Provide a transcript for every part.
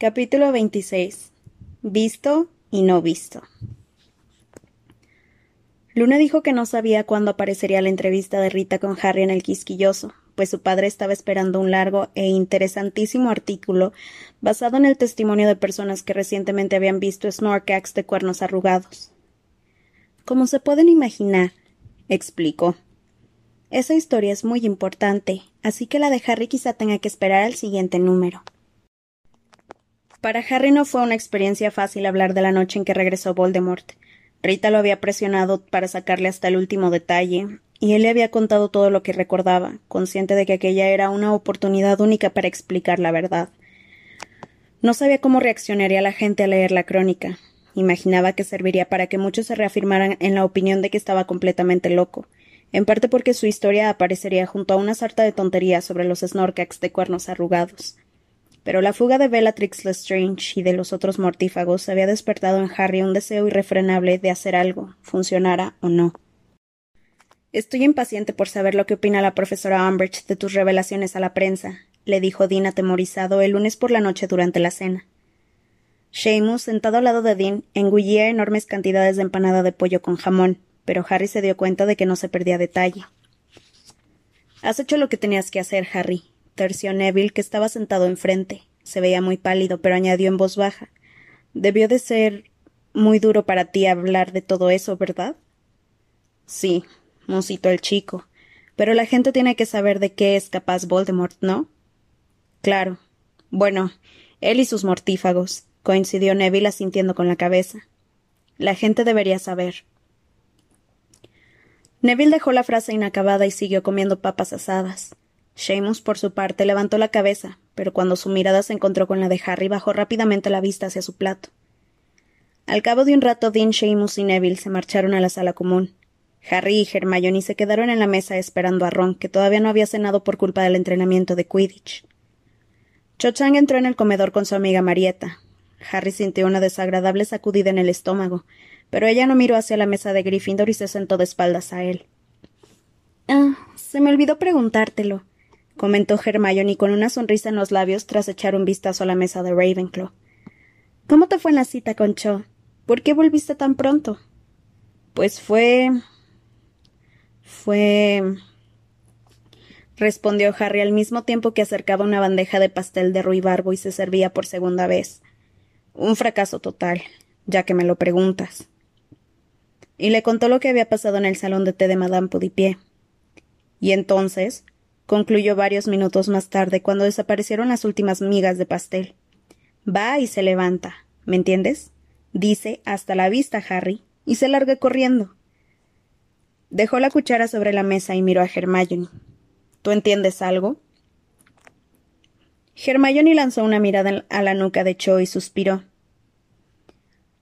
Capítulo 26. Visto y no visto. Luna dijo que no sabía cuándo aparecería la entrevista de Rita con Harry en el Quisquilloso, pues su padre estaba esperando un largo e interesantísimo artículo basado en el testimonio de personas que recientemente habían visto Snorkax de cuernos arrugados. Como se pueden imaginar, explicó. Esa historia es muy importante, así que la de Harry quizá tenga que esperar al siguiente número. Para Harry no fue una experiencia fácil hablar de la noche en que regresó Voldemort. Rita lo había presionado para sacarle hasta el último detalle, y él le había contado todo lo que recordaba, consciente de que aquella era una oportunidad única para explicar la verdad. No sabía cómo reaccionaría la gente al leer la crónica. Imaginaba que serviría para que muchos se reafirmaran en la opinión de que estaba completamente loco, en parte porque su historia aparecería junto a una sarta de tonterías sobre los Snorkax de cuernos arrugados pero la fuga de Bellatrix Lestrange y de los otros mortífagos había despertado en Harry un deseo irrefrenable de hacer algo, funcionara o no. Estoy impaciente por saber lo que opina la profesora Umbridge de tus revelaciones a la prensa, le dijo Dean atemorizado el lunes por la noche durante la cena. Seamus, sentado al lado de Dean, engullía enormes cantidades de empanada de pollo con jamón, pero Harry se dio cuenta de que no se perdía detalle. Has hecho lo que tenías que hacer, Harry, terció Neville, que estaba sentado enfrente. Se veía muy pálido, pero añadió en voz baja. Debió de ser muy duro para ti hablar de todo eso, ¿verdad? Sí, musitó el chico. Pero la gente tiene que saber de qué es capaz Voldemort, ¿no? Claro. Bueno, él y sus mortífagos, coincidió Neville asintiendo con la cabeza. La gente debería saber. Neville dejó la frase inacabada y siguió comiendo papas asadas. Seamus, por su parte, levantó la cabeza, pero cuando su mirada se encontró con la de Harry, bajó rápidamente la vista hacia su plato. Al cabo de un rato, Dean, Seamus y Neville se marcharon a la sala común. Harry y Hermione se quedaron en la mesa esperando a Ron, que todavía no había cenado por culpa del entrenamiento de Quidditch. Cho Chang entró en el comedor con su amiga Marieta. Harry sintió una desagradable sacudida en el estómago, pero ella no miró hacia la mesa de Gryffindor y se sentó de espaldas a él. Ah, se me olvidó preguntártelo comentó Hermione con una sonrisa en los labios tras echar un vistazo a la mesa de Ravenclaw. ¿Cómo te fue en la cita con Cho? ¿Por qué volviste tan pronto? Pues fue. fue. respondió Harry al mismo tiempo que acercaba una bandeja de pastel de ruibarbo y se servía por segunda vez. Un fracaso total, ya que me lo preguntas. Y le contó lo que había pasado en el salón de té de Madame Pudipié. Y entonces, concluyó varios minutos más tarde, cuando desaparecieron las últimas migas de pastel. Va y se levanta. ¿Me entiendes? Dice hasta la vista, Harry, y se larga corriendo. Dejó la cuchara sobre la mesa y miró a Hermione. ¿Tú entiendes algo? Hermione lanzó una mirada a la nuca de Cho y suspiró.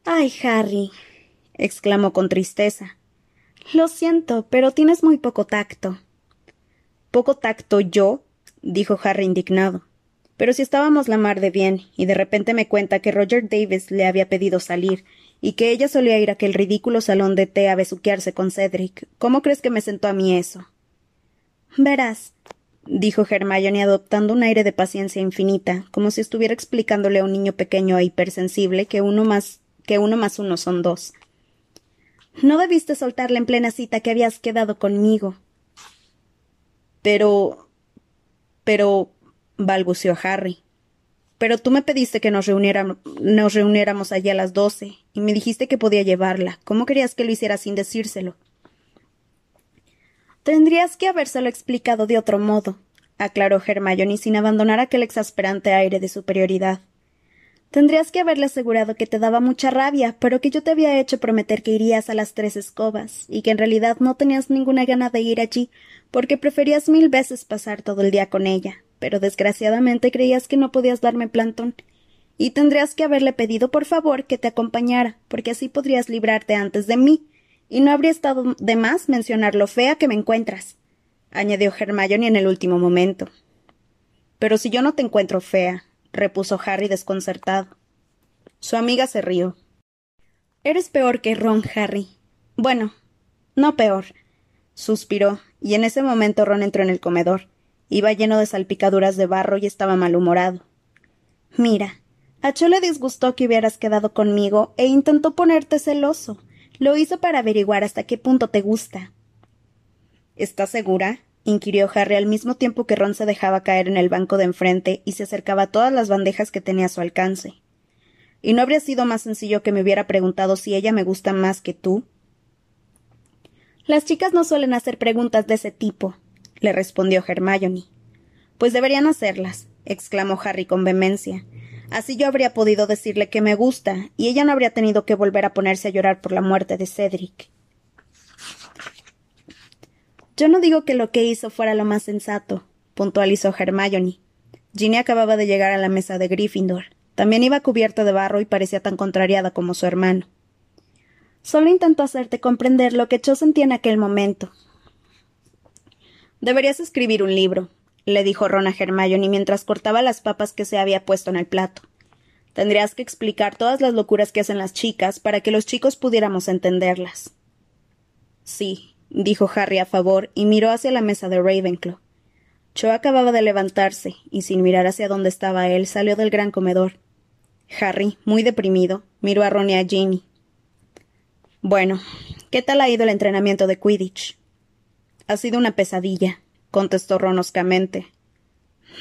Ay, Harry, exclamó con tristeza. Lo siento, pero tienes muy poco tacto. Poco tacto yo, dijo Harry indignado. Pero si estábamos la mar de bien, y de repente me cuenta que Roger Davis le había pedido salir, y que ella solía ir a aquel ridículo salón de té a besuquearse con Cedric, ¿cómo crees que me sentó a mí eso? Verás, dijo Hermione adoptando un aire de paciencia infinita, como si estuviera explicándole a un niño pequeño e hipersensible que uno más que uno más uno son dos. No debiste soltarle en plena cita que habías quedado conmigo. Pero. Pero. balbuceó Harry. Pero tú me pediste que nos, reuniéramos, nos reuniéramos allí a las doce, y me dijiste que podía llevarla. ¿Cómo querías que lo hiciera sin decírselo? Tendrías que habérselo explicado de otro modo, aclaró Hermione sin abandonar aquel exasperante aire de superioridad. Tendrías que haberle asegurado que te daba mucha rabia, pero que yo te había hecho prometer que irías a las tres escobas, y que en realidad no tenías ninguna gana de ir allí, porque preferías mil veces pasar todo el día con ella, pero desgraciadamente creías que no podías darme plantón. Y tendrías que haberle pedido por favor que te acompañara, porque así podrías librarte antes de mí, y no habría estado de más mencionar lo fea que me encuentras, añadió Hermione en el último momento. Pero si yo no te encuentro fea, repuso Harry desconcertado. Su amiga se rió. Eres peor que Ron, Harry. Bueno, no peor. Suspiró, y en ese momento Ron entró en el comedor. Iba lleno de salpicaduras de barro y estaba malhumorado. Mira, A Cho le disgustó que hubieras quedado conmigo e intentó ponerte celoso. Lo hizo para averiguar hasta qué punto te gusta. ¿Estás segura? inquirió Harry al mismo tiempo que Ron se dejaba caer en el banco de enfrente y se acercaba a todas las bandejas que tenía a su alcance. ¿Y no habría sido más sencillo que me hubiera preguntado si ella me gusta más que tú? Las chicas no suelen hacer preguntas de ese tipo, le respondió Hermione. Pues deberían hacerlas, exclamó Harry con vehemencia. Así yo habría podido decirle que me gusta, y ella no habría tenido que volver a ponerse a llorar por la muerte de Cedric. Yo no digo que lo que hizo fuera lo más sensato, puntualizó Hermione. Ginny acababa de llegar a la mesa de Gryffindor. También iba cubierta de barro y parecía tan contrariada como su hermano. Solo intento hacerte comprender lo que yo sentí en aquel momento. Deberías escribir un libro, le dijo Ron a Hermione mientras cortaba las papas que se había puesto en el plato. Tendrías que explicar todas las locuras que hacen las chicas para que los chicos pudiéramos entenderlas. Sí, dijo Harry a favor y miró hacia la mesa de Ravenclaw. Cho acababa de levantarse y sin mirar hacia donde estaba él salió del gran comedor. Harry, muy deprimido, miró a Ron y a Ginny. Bueno, ¿qué tal ha ido el entrenamiento de Quidditch? Ha sido una pesadilla, contestó Ron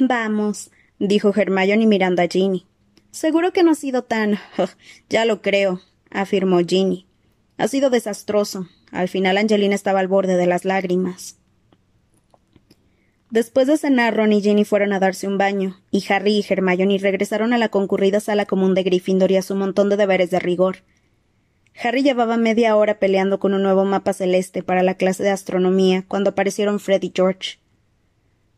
Vamos, dijo Hermione mirando a Ginny. Seguro que no ha sido tan. ya lo creo, afirmó Ginny. Ha sido desastroso. Al final Angelina estaba al borde de las lágrimas. Después de cenar, Ron y Ginny fueron a darse un baño, y Harry y Hermione regresaron a la concurrida sala común de Gryffindor y a su montón de deberes de rigor. Harry llevaba media hora peleando con un nuevo mapa celeste para la clase de astronomía cuando aparecieron Fred y George.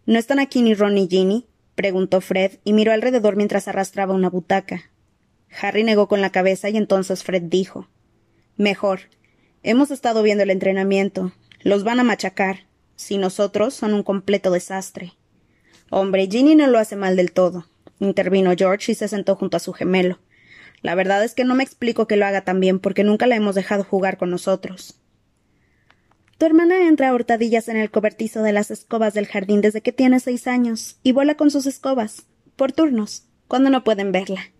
¿No están aquí ni Ron ni Ginny? preguntó Fred y miró alrededor mientras arrastraba una butaca. Harry negó con la cabeza y entonces Fred dijo Mejor. Hemos estado viendo el entrenamiento. Los van a machacar si nosotros son un completo desastre. Hombre, Ginny no lo hace mal del todo, intervino George y se sentó junto a su gemelo. La verdad es que no me explico que lo haga tan bien porque nunca la hemos dejado jugar con nosotros. Tu hermana entra a hurtadillas en el cobertizo de las escobas del jardín desde que tiene seis años y vuela con sus escobas, por turnos, cuando no pueden verla,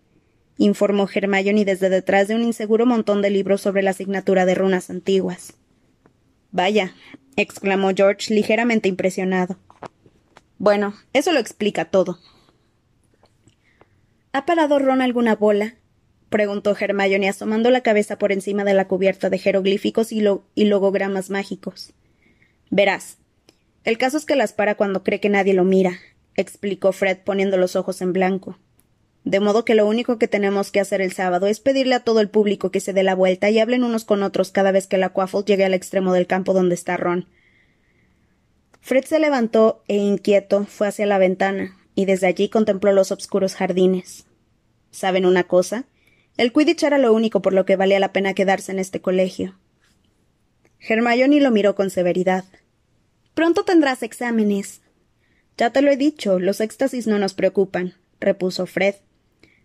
informó Hermione desde detrás de un inseguro montón de libros sobre la asignatura de runas antiguas. Vaya, exclamó George ligeramente impresionado. Bueno, eso lo explica todo. ¿Ha parado Ron alguna bola? Preguntó Hermione asomando la cabeza por encima de la cubierta de jeroglíficos y, logogramas mágicos. Verás. El caso es que las para cuando cree que nadie lo mira, explicó Fred poniendo los ojos en blanco. De modo que lo único que tenemos que hacer el sábado es pedirle a todo el público que se dé la vuelta y hablen unos con otros cada vez que la Quaffle llegue al extremo del campo donde está Ron. Fred se levantó e inquieto fue hacia la ventana y desde allí contempló los obscuros jardines. ¿Saben una cosa? El Quidditch era lo único por lo que valía la pena quedarse en este colegio. Hermione lo miró con severidad. Pronto tendrás exámenes. Ya te lo he dicho, los éxtasis no nos preocupan, repuso Fred.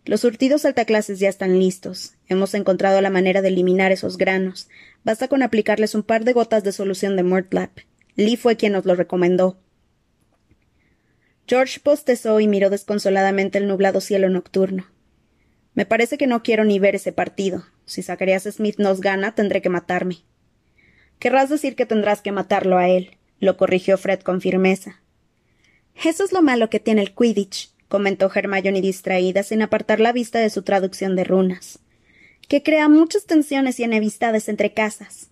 Los surtidos altaclases ya están listos. Hemos encontrado la manera de eliminar esos granos. Basta con aplicarles un par de gotas de solución de Murtlap. Lee fue quien nos lo recomendó. George postezó y miró desconsoladamente el nublado cielo nocturno. Me parece que no quiero ni ver ese partido. Si Zacharias Smith nos gana, tendré que matarme. Querrás decir que tendrás que matarlo a él, lo corrigió Fred con firmeza. Eso es lo malo que tiene el Quidditch, comentó Hermione distraída sin apartar la vista de su traducción de runas, que crea muchas tensiones y enemistades entre casas.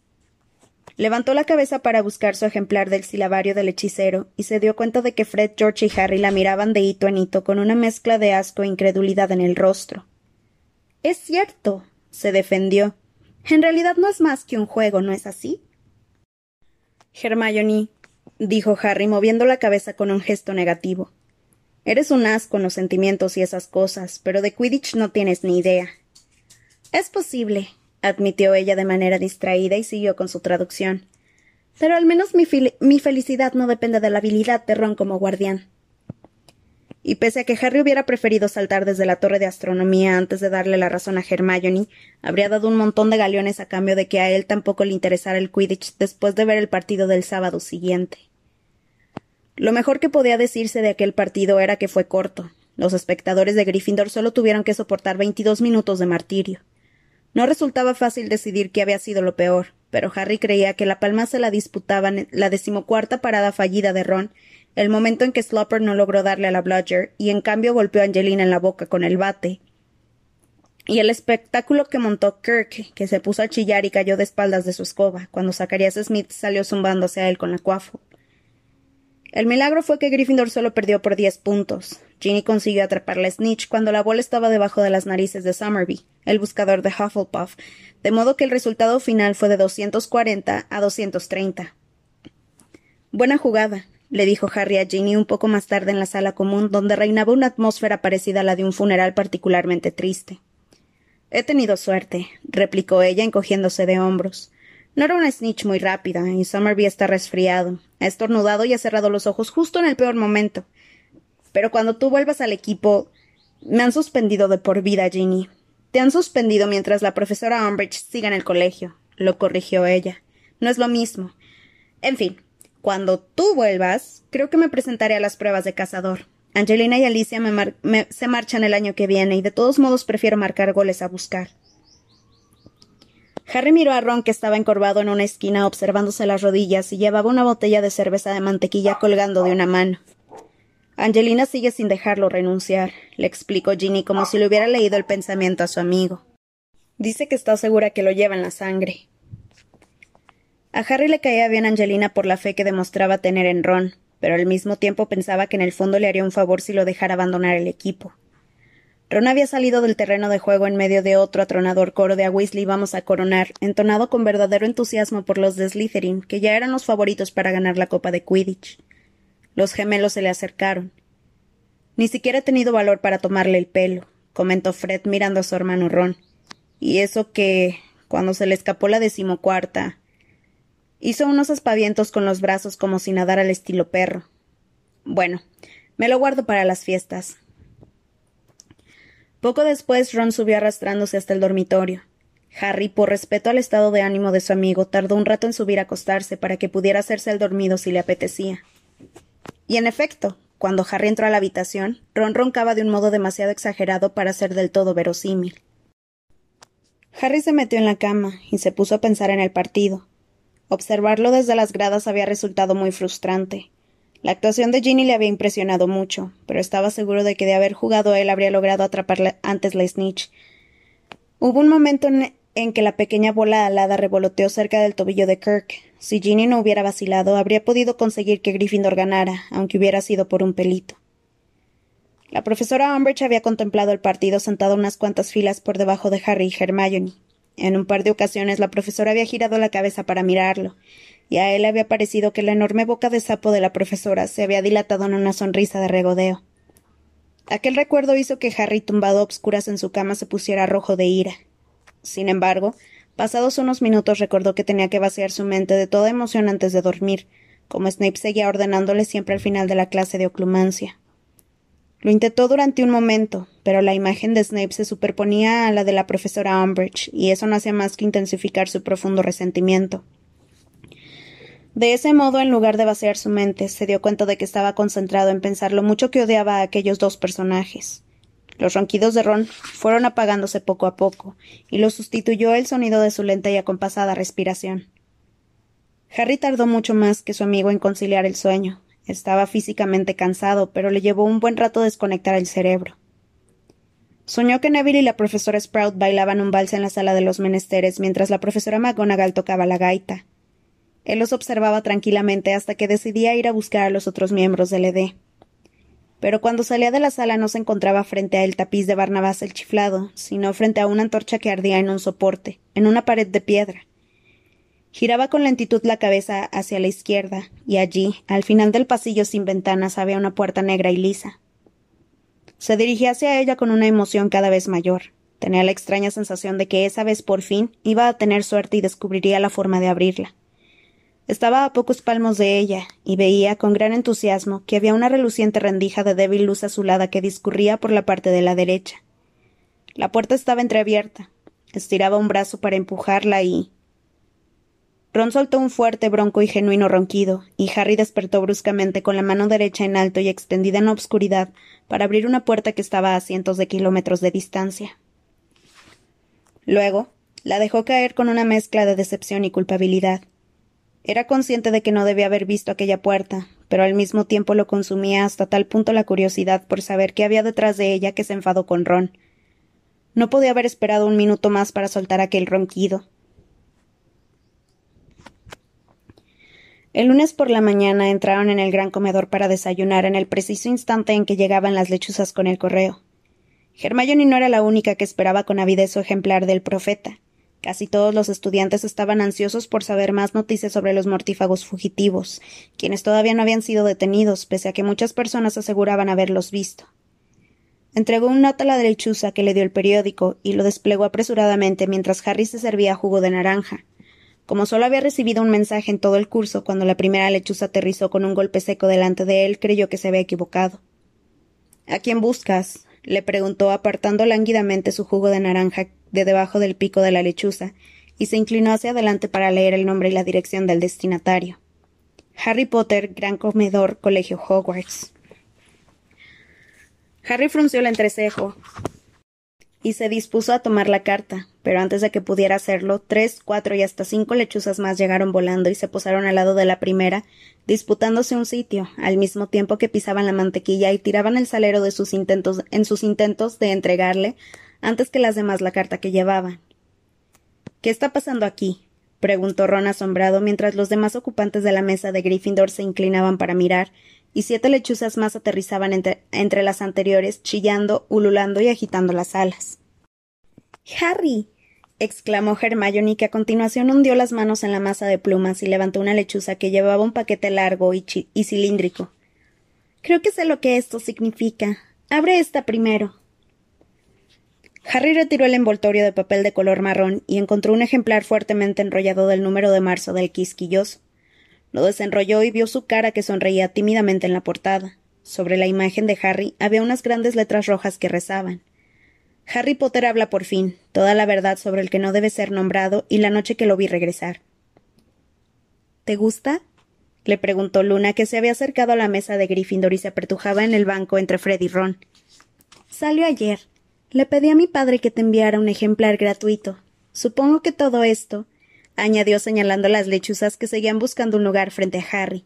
Levantó la cabeza para buscar su ejemplar del silabario del hechicero y se dio cuenta de que Fred, George y Harry la miraban de hito en hito con una mezcla de asco e incredulidad en el rostro. Es cierto, se defendió. En realidad no es más que un juego, ¿no es así? Hermione, dijo Harry moviendo la cabeza con un gesto negativo. Eres un as con los sentimientos y esas cosas, pero de Quidditch no tienes ni idea. Es posible, admitió ella de manera distraída y siguió con su traducción. Pero al menos mi, mi felicidad no depende de la habilidad de Ron como guardián. Y pese a que Harry hubiera preferido saltar desde la torre de astronomía antes de darle la razón a Hermione, habría dado un montón de galeones a cambio de que a él tampoco le interesara el Quidditch después de ver el partido del sábado siguiente. Lo mejor que podía decirse de aquel partido era que fue corto. Los espectadores de Gryffindor solo tuvieron que soportar veintidós minutos de martirio. No resultaba fácil decidir qué había sido lo peor, pero Harry creía que la palma se la disputaban la decimocuarta parada fallida de Ron, el momento en que Slopper no logró darle a la Bludger y en cambio golpeó a Angelina en la boca con el bate, y el espectáculo que montó Kirk, que se puso a chillar y cayó de espaldas de su escoba, cuando Zacharias Smith salió zumbándose a él con la cuafo. El milagro fue que Gryffindor solo perdió por diez puntos. Ginny consiguió atrapar la snitch cuando la bola estaba debajo de las narices de Summerby, el buscador de Hufflepuff, de modo que el resultado final fue de 240 a 230. Buena jugada, le dijo Harry a Ginny un poco más tarde en la sala común, donde reinaba una atmósfera parecida a la de un funeral particularmente triste. He tenido suerte, replicó ella encogiéndose de hombros. No era una snitch muy rápida, y Summerby está resfriado. Ha estornudado y ha cerrado los ojos justo en el peor momento. Pero cuando tú vuelvas al equipo. Me han suspendido de por vida, Ginny. Te han suspendido mientras la profesora Umbridge siga en el colegio, lo corrigió ella. No es lo mismo. En fin, cuando tú vuelvas, creo que me presentaré a las pruebas de cazador. Angelina y Alicia se marchan el año que viene y de todos modos prefiero marcar goles a buscar. Harry miró a Ron que estaba encorvado en una esquina observándose las rodillas y llevaba una botella de cerveza de mantequilla colgando de una mano. Angelina sigue sin dejarlo renunciar, le explicó Ginny como si le hubiera leído el pensamiento a su amigo. Dice que está segura que lo lleva en la sangre. A Harry le caía bien Angelina por la fe que demostraba tener en Ron, pero al mismo tiempo pensaba que en el fondo le haría un favor si lo dejara abandonar el equipo. Ron había salido del terreno de juego en medio de otro atronador coro de a Weasley vamos a coronar, entonado con verdadero entusiasmo por los de Slytherin, que ya eran los favoritos para ganar la Copa de Quidditch. Los gemelos se le acercaron. Ni siquiera he tenido valor para tomarle el pelo, comentó Fred mirando a su hermano Ron. Y eso que, cuando se le escapó la decimocuarta, Hizo unos aspavientos con los brazos como si nadara al estilo perro. Bueno, me lo guardo para las fiestas. Poco después Ron subió arrastrándose hasta el dormitorio. Harry, por respeto al estado de ánimo de su amigo, tardó un rato en subir a acostarse para que pudiera hacerse el dormido si le apetecía. Y en efecto, cuando Harry entró a la habitación, Ron roncaba de un modo demasiado exagerado para ser del todo verosímil. Harry se metió en la cama y se puso a pensar en el partido, Observarlo desde las gradas había resultado muy frustrante. La actuación de Ginny le había impresionado mucho, pero estaba seguro de que de haber jugado él habría logrado atraparla antes la snitch. Hubo un momento en, que la pequeña bola alada revoloteó cerca del tobillo de Kirk. Si Ginny no hubiera vacilado, habría podido conseguir que Gryffindor ganara, aunque hubiera sido por un pelito. La profesora Umbridge había contemplado el partido sentada unas cuantas filas por debajo de Harry y Hermione. En un par de ocasiones la profesora había girado la cabeza para mirarlo, y a él había parecido que la enorme boca de sapo de la profesora se había dilatado en una sonrisa de regodeo. Aquel recuerdo hizo que Harry, tumbado a obscuras en su cama, se pusiera rojo de ira. Sin embargo, pasados unos minutos recordó que tenía que vaciar su mente de toda emoción antes de dormir, como Snape seguía ordenándole siempre al final de la clase de oclumancia. Lo intentó durante un momento, pero la imagen de Snape se superponía a la de la profesora Umbridge, y eso no hacía más que intensificar su profundo resentimiento. De ese modo, en lugar de vaciar su mente, se dio cuenta de que estaba concentrado en pensar lo mucho que odiaba a aquellos dos personajes. Los ronquidos de Ron fueron apagándose poco a poco, y lo sustituyó el sonido de su lenta y acompasada respiración. Harry tardó mucho más que su amigo en conciliar el sueño, estaba físicamente cansado, pero le llevó un buen rato desconectar el cerebro. Soñó que Neville y la profesora Sprout bailaban un vals en la sala de los menesteres mientras la profesora McGonagall tocaba la gaita. Él los observaba tranquilamente hasta que decidía ir a buscar a los otros miembros del ED. Pero cuando salía de la sala no se encontraba frente a el tapiz de Barnabás el chiflado, sino frente a una antorcha que ardía en un soporte, en una pared de piedra. Giraba con lentitud la cabeza hacia la izquierda, y allí, al final del pasillo sin ventanas, había una puerta negra y lisa. Se dirigía hacia ella con una emoción cada vez mayor. Tenía la extraña sensación de que esa vez por fin iba a tener suerte y descubriría la forma de abrirla. Estaba a pocos palmos de ella, y veía con gran entusiasmo que había una reluciente rendija de débil luz azulada que discurría por la parte de la derecha. La puerta estaba entreabierta. Estiraba un brazo para empujarla y, Ron soltó un fuerte, bronco y genuino ronquido, y Harry despertó bruscamente con la mano derecha en alto y extendida en la obscuridad para abrir una puerta que estaba a cientos de kilómetros de distancia. Luego, la dejó caer con una mezcla de decepción y culpabilidad. Era consciente de que no debía haber visto aquella puerta, pero al mismo tiempo lo consumía hasta tal punto la curiosidad por saber qué había detrás de ella que se enfadó con Ron. No podía haber esperado un minuto más para soltar aquel ronquido. El lunes por la mañana entraron en el gran comedor para desayunar en el preciso instante en que llegaban las lechuzas con el correo. Hermione no era la única que esperaba con avidez su ejemplar del profeta. Casi todos los estudiantes estaban ansiosos por saber más noticias sobre los mortífagos fugitivos, quienes todavía no habían sido detenidos, pese a que muchas personas aseguraban haberlos visto. Entregó un nota a la lechuza que le dio el periódico y lo desplegó apresuradamente mientras Harry se servía jugo de naranja. Como solo había recibido un mensaje en todo el curso, cuando la primera lechuza aterrizó con un golpe seco delante de él, creyó que se había equivocado. ¿A quién buscas? le preguntó apartando lánguidamente su jugo de naranja de debajo del pico de la lechuza, y se inclinó hacia adelante para leer el nombre y la dirección del destinatario. Harry Potter, Gran Comedor, Colegio Hogwarts. Harry frunció el entrecejo y se dispuso a tomar la carta, pero antes de que pudiera hacerlo, tres, cuatro y hasta cinco lechuzas más llegaron volando y se posaron al lado de la primera, disputándose un sitio, al mismo tiempo que pisaban la mantequilla y tiraban el salero de sus intentos, en sus intentos de entregarle, antes que las demás, la carta que llevaban. ¿Qué está pasando aquí? preguntó Ron asombrado mientras los demás ocupantes de la mesa de Gryffindor se inclinaban para mirar, y siete lechuzas más aterrizaban entre, las anteriores, chillando, ululando y agitando las alas. Harry. exclamó Hermione, que a continuación hundió las manos en la masa de plumas y levantó una lechuza que llevaba un paquete largo y, y cilíndrico. Creo que sé lo que esto significa. Abre esta primero. Harry retiró el envoltorio de papel de color marrón y encontró un ejemplar fuertemente enrollado del número de marzo del quisquilloso. Lo desenrolló y vio su cara que sonreía tímidamente en la portada. Sobre la imagen de Harry había unas grandes letras rojas que rezaban. Harry Potter habla por fin, toda la verdad sobre el que no debe ser nombrado y la noche que lo vi regresar. ¿Te gusta? le preguntó Luna, que se había acercado a la mesa de Gryffindor y se apertujaba en el banco entre Fred y Ron. Salió ayer. Le pedí a mi padre que te enviara un ejemplar gratuito. Supongo que todo esto, añadió señalando las lechuzas que seguían buscando un lugar frente a Harry.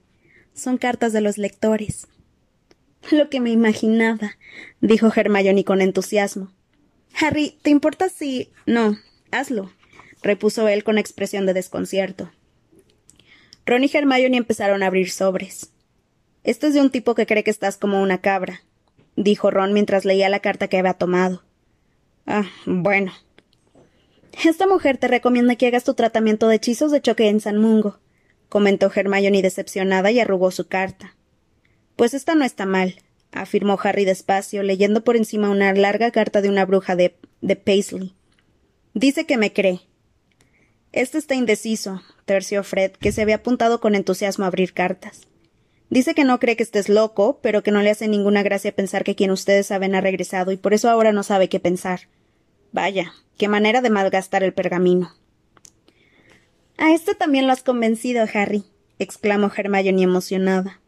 Son cartas de los lectores. Lo que me imaginaba, dijo Hermione con entusiasmo. Harry, ¿te importa si. No, hazlo, repuso él con expresión de desconcierto. Ron y Hermione empezaron a abrir sobres. Esto es de un tipo que cree que estás como una cabra, dijo Ron mientras leía la carta que había tomado. Ah, bueno, esta mujer te recomienda que hagas tu tratamiento de hechizos de choque en San Mungo, comentó Hermione decepcionada y arrugó su carta. Pues esta no está mal, afirmó Harry despacio, leyendo por encima una larga carta de una bruja de, de Paisley. Dice que me cree. Este está indeciso, terció Fred, que se había apuntado con entusiasmo a abrir cartas. Dice que no cree que estés loco, pero que no le hace ninguna gracia pensar que quien ustedes saben ha regresado y por eso ahora no sabe qué pensar. Vaya, qué manera de malgastar el pergamino. A esto también lo has convencido, Harry, exclamó Hermione emocionada.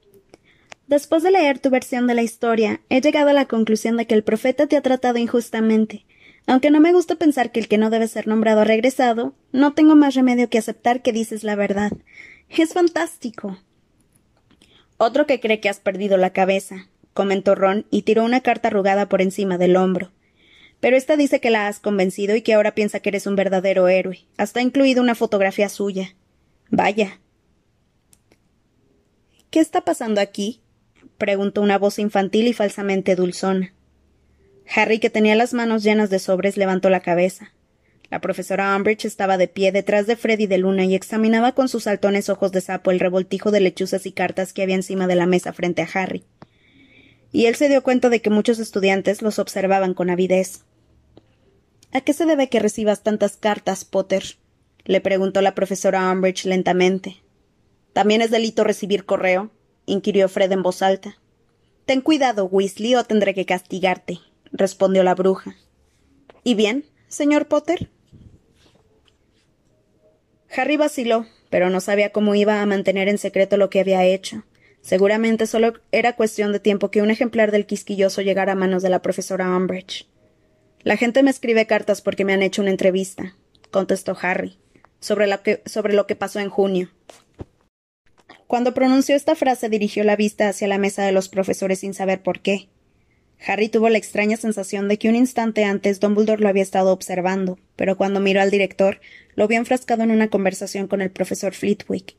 Después de leer tu versión de la historia, he llegado a la conclusión de que el profeta te ha tratado injustamente. Aunque no me gusta pensar que el que no debe ser nombrado ha regresado, no tengo más remedio que aceptar que dices la verdad. Es fantástico. Otro que cree que has perdido la cabeza, comentó Ron y tiró una carta arrugada por encima del hombro. Pero esta dice que la has convencido y que ahora piensa que eres un verdadero héroe. Hasta ha incluido una fotografía suya. Vaya. ¿Qué está pasando aquí? preguntó una voz infantil y falsamente dulzona. Harry, que tenía las manos llenas de sobres, levantó la cabeza. La profesora Umbridge estaba de pie detrás de Freddy de Luna y examinaba con sus saltones ojos de sapo el revoltijo de lechuzas y cartas que había encima de la mesa frente a Harry. Y él se dio cuenta de que muchos estudiantes los observaban con avidez. ¿A qué se debe que recibas tantas cartas, Potter? le preguntó la profesora Umbridge lentamente. ¿También es delito recibir correo? inquirió Fred en voz alta. Ten cuidado, Weasley, o tendré que castigarte, respondió la bruja. ¿Y bien, señor Potter? Harry vaciló, pero no sabía cómo iba a mantener en secreto lo que había hecho. Seguramente solo era cuestión de tiempo que un ejemplar del quisquilloso llegara a manos de la profesora Umbridge. La gente me escribe cartas porque me han hecho una entrevista, contestó Harry, sobre, sobre lo que pasó en junio. Cuando pronunció esta frase dirigió la vista hacia la mesa de los profesores sin saber por qué. Harry tuvo la extraña sensación de que un instante antes Dumbledore lo había estado observando, pero cuando miró al director, lo vio enfrascado en una conversación con el profesor Flitwick.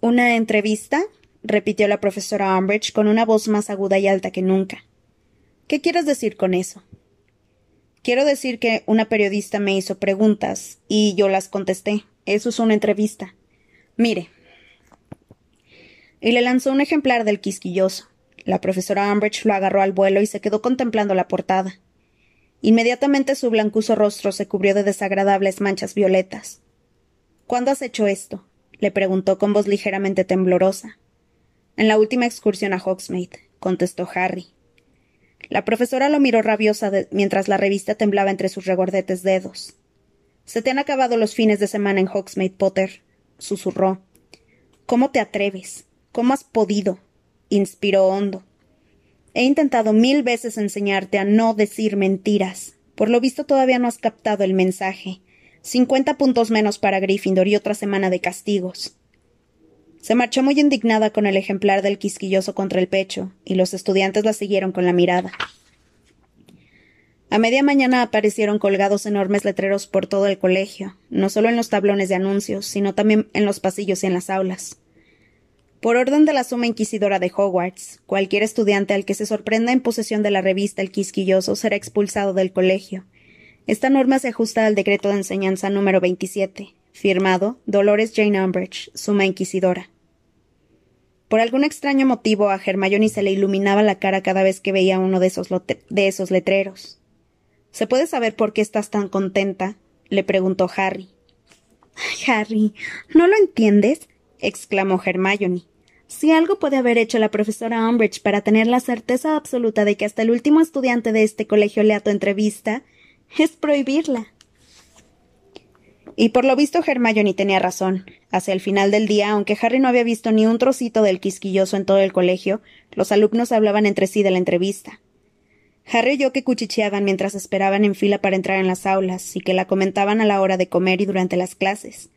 ¿Una entrevista? repitió la profesora Umbridge con una voz más aguda y alta que nunca. ¿Qué quieres decir con eso? Quiero decir que una periodista me hizo preguntas y yo las contesté. Eso es una entrevista. Mire, y le lanzó un ejemplar del quisquilloso. La profesora Umbridge lo agarró al vuelo y se quedó contemplando la portada. Inmediatamente su blancuzo rostro se cubrió de desagradables manchas violetas. ¿Cuándo has hecho esto? le preguntó con voz ligeramente temblorosa. En la última excursión a Hogsmeade, contestó Harry. La profesora lo miró rabiosa mientras la revista temblaba entre sus regordetes dedos. Se te han acabado los fines de semana en Hogsmeade, Potter, susurró. ¿Cómo te atreves? ¿Cómo has podido? inspiró hondo. He intentado mil veces enseñarte a no decir mentiras. Por lo visto todavía no has captado el mensaje. Cincuenta puntos menos para Gryffindor y otra semana de castigos. Se marchó muy indignada con el ejemplar del quisquilloso contra el pecho, y los estudiantes la siguieron con la mirada. A media mañana aparecieron colgados enormes letreros por todo el colegio, no solo en los tablones de anuncios, sino también en los pasillos y en las aulas. Por orden de la Suma Inquisidora de Hogwarts, cualquier estudiante al que se sorprenda en posesión de la revista El Quisquilloso será expulsado del colegio. Esta norma se ajusta al decreto de enseñanza número 27, firmado Dolores Jane Umbridge, Suma Inquisidora. Por algún extraño motivo a Hermione se le iluminaba la cara cada vez que veía uno de esos, de esos letreros. ¿Se puede saber por qué estás tan contenta? le preguntó Harry. Harry, ¿no lo entiendes? exclamó Hermione. Si algo puede haber hecho la profesora Umbridge para tener la certeza absoluta de que hasta el último estudiante de este colegio lea tu entrevista, es prohibirla. Y por lo visto Hermione tenía razón. Hacia el final del día, aunque Harry no había visto ni un trocito del quisquilloso en todo el colegio, los alumnos hablaban entre sí de la entrevista. Harry oyó que cuchicheaban mientras esperaban en fila para entrar en las aulas y que la comentaban a la hora de comer y durante las clases.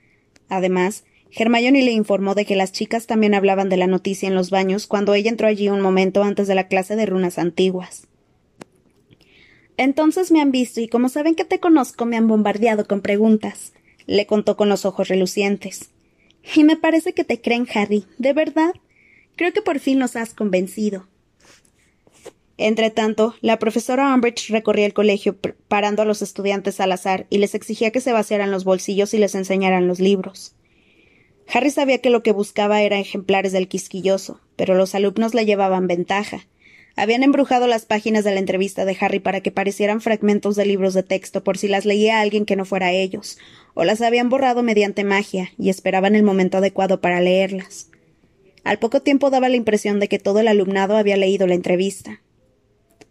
Además, Hermione le informó de que las chicas también hablaban de la noticia en los baños cuando ella entró allí un momento antes de la clase de runas antiguas. Entonces me han visto y como saben que te conozco me han bombardeado con preguntas, le contó con los ojos relucientes. Y me parece que te creen, Harry, ¿de verdad? Creo que por fin nos has convencido. Entretanto, la profesora Umbridge recorría el colegio parando a los estudiantes al azar y les exigía que se vaciaran los bolsillos y les enseñaran los libros. Harry sabía que lo que buscaba era ejemplares del quisquilloso, pero los alumnos le llevaban ventaja. Habían embrujado las páginas de la entrevista de Harry para que parecieran fragmentos de libros de texto por si las leía alguien que no fuera ellos, o las habían borrado mediante magia y esperaban el momento adecuado para leerlas. Al poco tiempo daba la impresión de que todo el alumnado había leído la entrevista.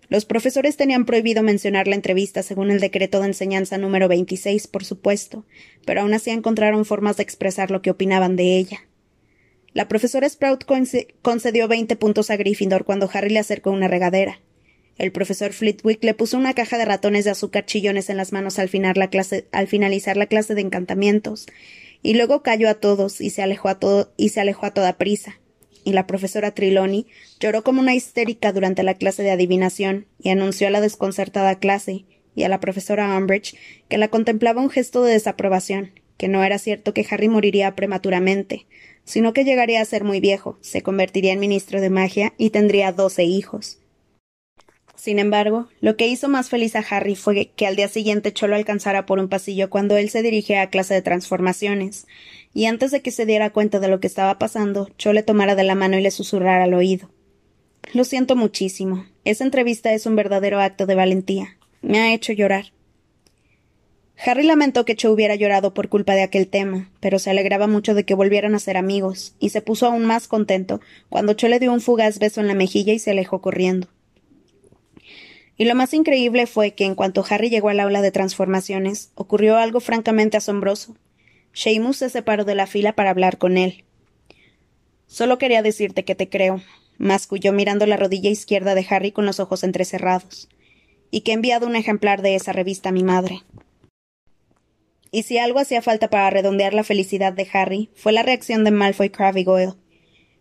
Los profesores tenían prohibido mencionar la entrevista según el decreto de enseñanza número 26, por supuesto, pero aún así encontraron formas de expresar lo que opinaban de ella. La profesora Sprout concedió veinte puntos a Gryffindor cuando Harry le acercó una regadera. El profesor Flitwick le puso una caja de ratones de azúcar chillones en las manos al, al finalizar la clase de encantamientos, y luego cayó a todos y se alejó a, y se alejó a toda prisa. Y la profesora Triloni lloró como una histérica durante la clase de adivinación y anunció a la desconcertada clase y a la profesora Umbridge que la contemplaba un gesto de desaprobación, que no era cierto que Harry moriría prematuramente, sino que llegaría a ser muy viejo, se convertiría en ministro de magia y tendría doce hijos. Sin embargo, lo que hizo más feliz a Harry fue que al día siguiente Cho lo alcanzara por un pasillo cuando él se dirigía a clase de transformaciones, y antes de que se diera cuenta de lo que estaba pasando, Cho le tomara de la mano y le susurrara al oído. Lo siento muchísimo. Esa entrevista es un verdadero acto de valentía. Me ha hecho llorar. Harry lamentó que Cho hubiera llorado por culpa de aquel tema, pero se alegraba mucho de que volvieran a ser amigos, y se puso aún más contento cuando Cho le dio un fugaz beso en la mejilla y se alejó corriendo. Y lo más increíble fue que en cuanto Harry llegó al aula de transformaciones, ocurrió algo francamente asombroso. Seamus se separó de la fila para hablar con él. Solo quería decirte que te creo, masculló mirando la rodilla izquierda de Harry con los ojos entrecerrados, y que he enviado un ejemplar de esa revista a mi madre. Y si algo hacía falta para redondear la felicidad de Harry, fue la reacción de Malfoy Crabbe Goyle.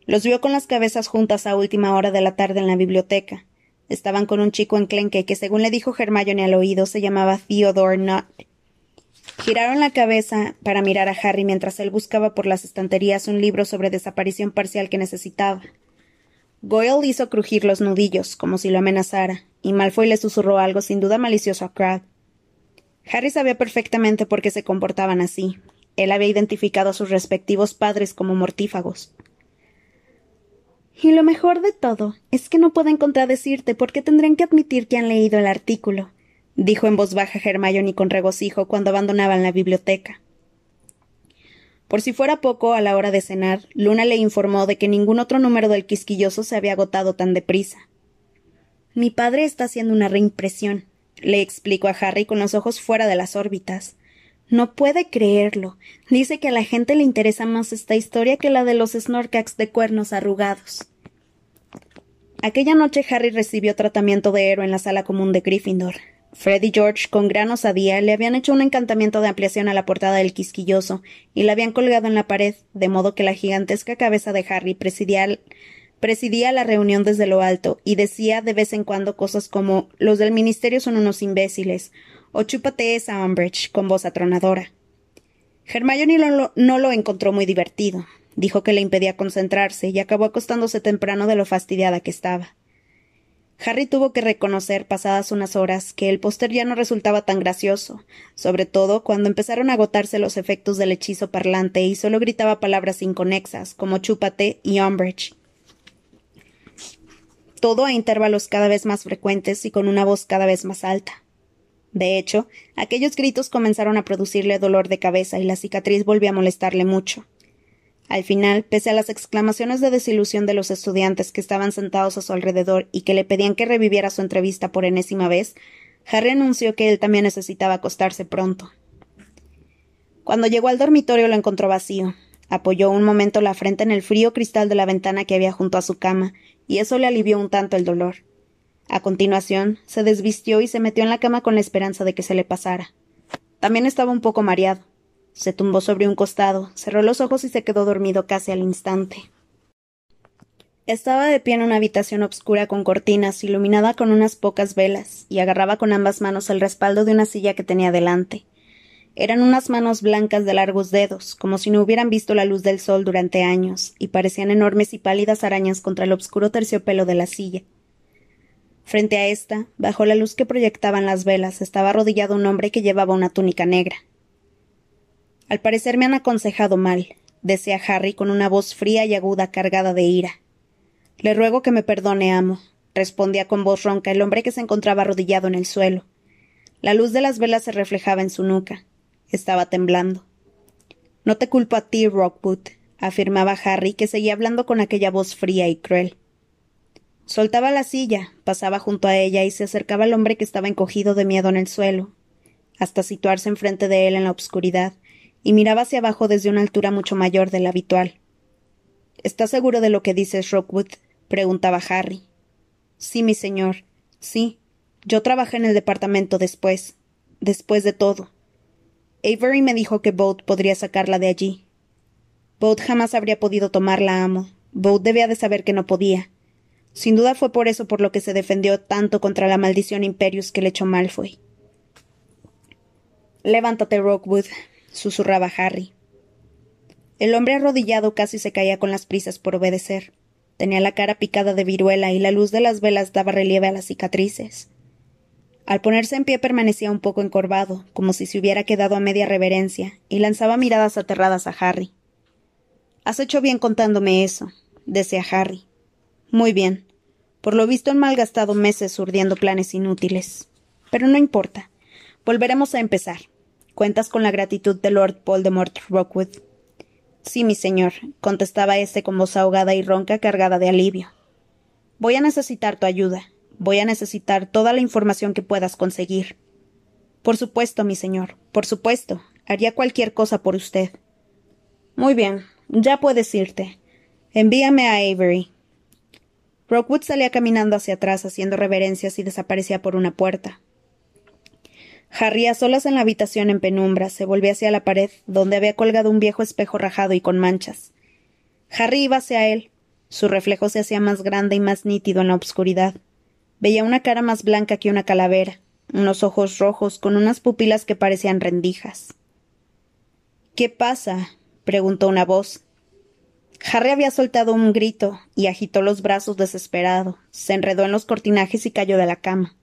Los vio con las cabezas juntas a última hora de la tarde en la biblioteca. Estaban con un chico enclenque que, según le dijo Hermione al oído, se llamaba Theodore Nutt. Giraron la cabeza para mirar a Harry mientras él buscaba por las estanterías un libro sobre desaparición parcial que necesitaba. Goyle hizo crujir los nudillos, como si lo amenazara, y Malfoy le susurró algo sin duda malicioso a Crabbe. Harry sabía perfectamente por qué se comportaban así. Él había identificado a sus respectivos padres como mortífagos. Y lo mejor de todo es que no pueden contradecirte porque tendrían que admitir que han leído el artículo, dijo en voz baja Hermione con regocijo cuando abandonaban la biblioteca. Por si fuera poco, a la hora de cenar, Luna le informó de que ningún otro número del quisquilloso se había agotado tan deprisa. Mi padre está haciendo una reimpresión, le explicó a Harry con los ojos fuera de las órbitas. No puede creerlo. Dice que a la gente le interesa más esta historia que la de los Snorkax de cuernos arrugados. Aquella noche Harry recibió tratamiento de héroe en la sala común de Gryffindor. Fred y George, con gran osadía, le habían hecho un encantamiento de ampliación a la portada del quisquilloso y la habían colgado en la pared, de modo que la gigantesca cabeza de Harry presidía, presidía la reunión desde lo alto y decía de vez en cuando cosas como los del ministerio son unos imbéciles o chúpate esa Umbridge con voz atronadora. Hermione no lo encontró muy divertido. Dijo que le impedía concentrarse y acabó acostándose temprano de lo fastidiada que estaba. Harry tuvo que reconocer, pasadas unas horas, que el póster ya no resultaba tan gracioso, sobre todo cuando empezaron a agotarse los efectos del hechizo parlante y solo gritaba palabras inconexas, como chúpate y Umbridge. Todo a intervalos cada vez más frecuentes y con una voz cada vez más alta. De hecho, aquellos gritos comenzaron a producirle dolor de cabeza y la cicatriz volvió a molestarle mucho. Al final, pese a las exclamaciones de desilusión de los estudiantes que estaban sentados a su alrededor y que le pedían que reviviera su entrevista por enésima vez, Harry anunció que él también necesitaba acostarse pronto. Cuando llegó al dormitorio lo encontró vacío. Apoyó un momento la frente en el frío cristal de la ventana que había junto a su cama, y eso le alivió un tanto el dolor. A continuación, se desvistió y se metió en la cama con la esperanza de que se le pasara. También estaba un poco mareado. Se tumbó sobre un costado, cerró los ojos y se quedó dormido casi al instante. Estaba de pie en una habitación obscura con cortinas, iluminada con unas pocas velas, y agarraba con ambas manos el respaldo de una silla que tenía delante. Eran unas manos blancas de largos dedos, como si no hubieran visto la luz del sol durante años, y parecían enormes y pálidas arañas contra el obscuro terciopelo de la silla. Frente a ésta, bajo la luz que proyectaban las velas, estaba arrodillado un hombre que llevaba una túnica negra. Al parecer me han aconsejado mal, decía Harry con una voz fría y aguda cargada de ira. Le ruego que me perdone, amo, respondía con voz ronca el hombre que se encontraba arrodillado en el suelo. La luz de las velas se reflejaba en su nuca. Estaba temblando. No te culpo a ti, Rockwood, afirmaba Harry, que seguía hablando con aquella voz fría y cruel. Soltaba la silla, pasaba junto a ella y se acercaba al hombre que estaba encogido de miedo en el suelo, hasta situarse enfrente de él en la obscuridad, y miraba hacia abajo desde una altura mucho mayor de la habitual. ¿Estás seguro de lo que dices, Rockwood? preguntaba Harry. Sí, mi señor. Sí. Yo trabajé en el departamento después. Después de todo. Avery me dijo que Boat podría sacarla de allí. Boat jamás habría podido tomarla, amo. Boat debía de saber que no podía. Sin duda fue por eso por lo que se defendió tanto contra la maldición Imperius que le echó Malfoy. Levántate, Rockwood, susurraba Harry. El hombre arrodillado casi se caía con las prisas por obedecer. Tenía la cara picada de viruela y la luz de las velas daba relieve a las cicatrices. Al ponerse en pie permanecía un poco encorvado, como si se hubiera quedado a media reverencia, y lanzaba miradas aterradas a Harry. Has hecho bien contándome eso, decía Harry. Muy bien. Por lo visto han malgastado meses urdiendo planes inútiles. Pero no importa. Volveremos a empezar. ¿Cuentas con la gratitud de Lord Voldemort Rockwood? Sí, mi señor, contestaba éste con voz ahogada y ronca cargada de alivio. Voy a necesitar tu ayuda. Voy a necesitar toda la información que puedas conseguir. Por supuesto, mi señor, por supuesto. Haría cualquier cosa por usted. Muy bien, ya puedes irte. Envíame a Avery. Rockwood salía caminando hacia atrás haciendo reverencias y desaparecía por una puerta. Harry, a solas en la habitación en penumbra, se volvió hacia la pared, donde había colgado un viejo espejo rajado y con manchas. Harry iba hacia él. Su reflejo se hacía más grande y más nítido en la obscuridad. Veía una cara más blanca que una calavera, unos ojos rojos con unas pupilas que parecían rendijas. ¿Qué pasa? preguntó una voz. Harry había soltado un grito y agitó los brazos desesperado, se enredó en los cortinajes y cayó de la cama.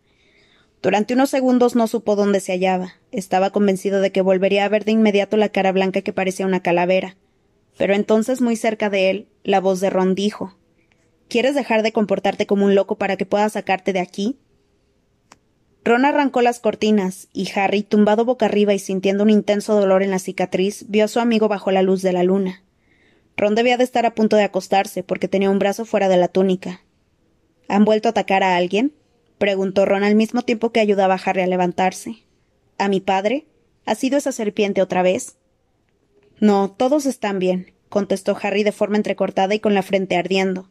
Durante unos segundos no supo dónde se hallaba. Estaba convencido de que volvería a ver de inmediato la cara blanca que parecía una calavera. Pero entonces, muy cerca de él, la voz de Ron dijo ¿Quieres dejar de comportarte como un loco para que pueda sacarte de aquí? Ron arrancó las cortinas, y Harry, tumbado boca arriba y sintiendo un intenso dolor en la cicatriz, vio a su amigo bajo la luz de la luna. Ron debía de estar a punto de acostarse, porque tenía un brazo fuera de la túnica. ¿Han vuelto a atacar a alguien? preguntó Ron al mismo tiempo que ayudaba a Harry a levantarse. ¿A mi padre? ¿Ha sido esa serpiente otra vez? No, todos están bien, contestó Harry de forma entrecortada y con la frente ardiendo.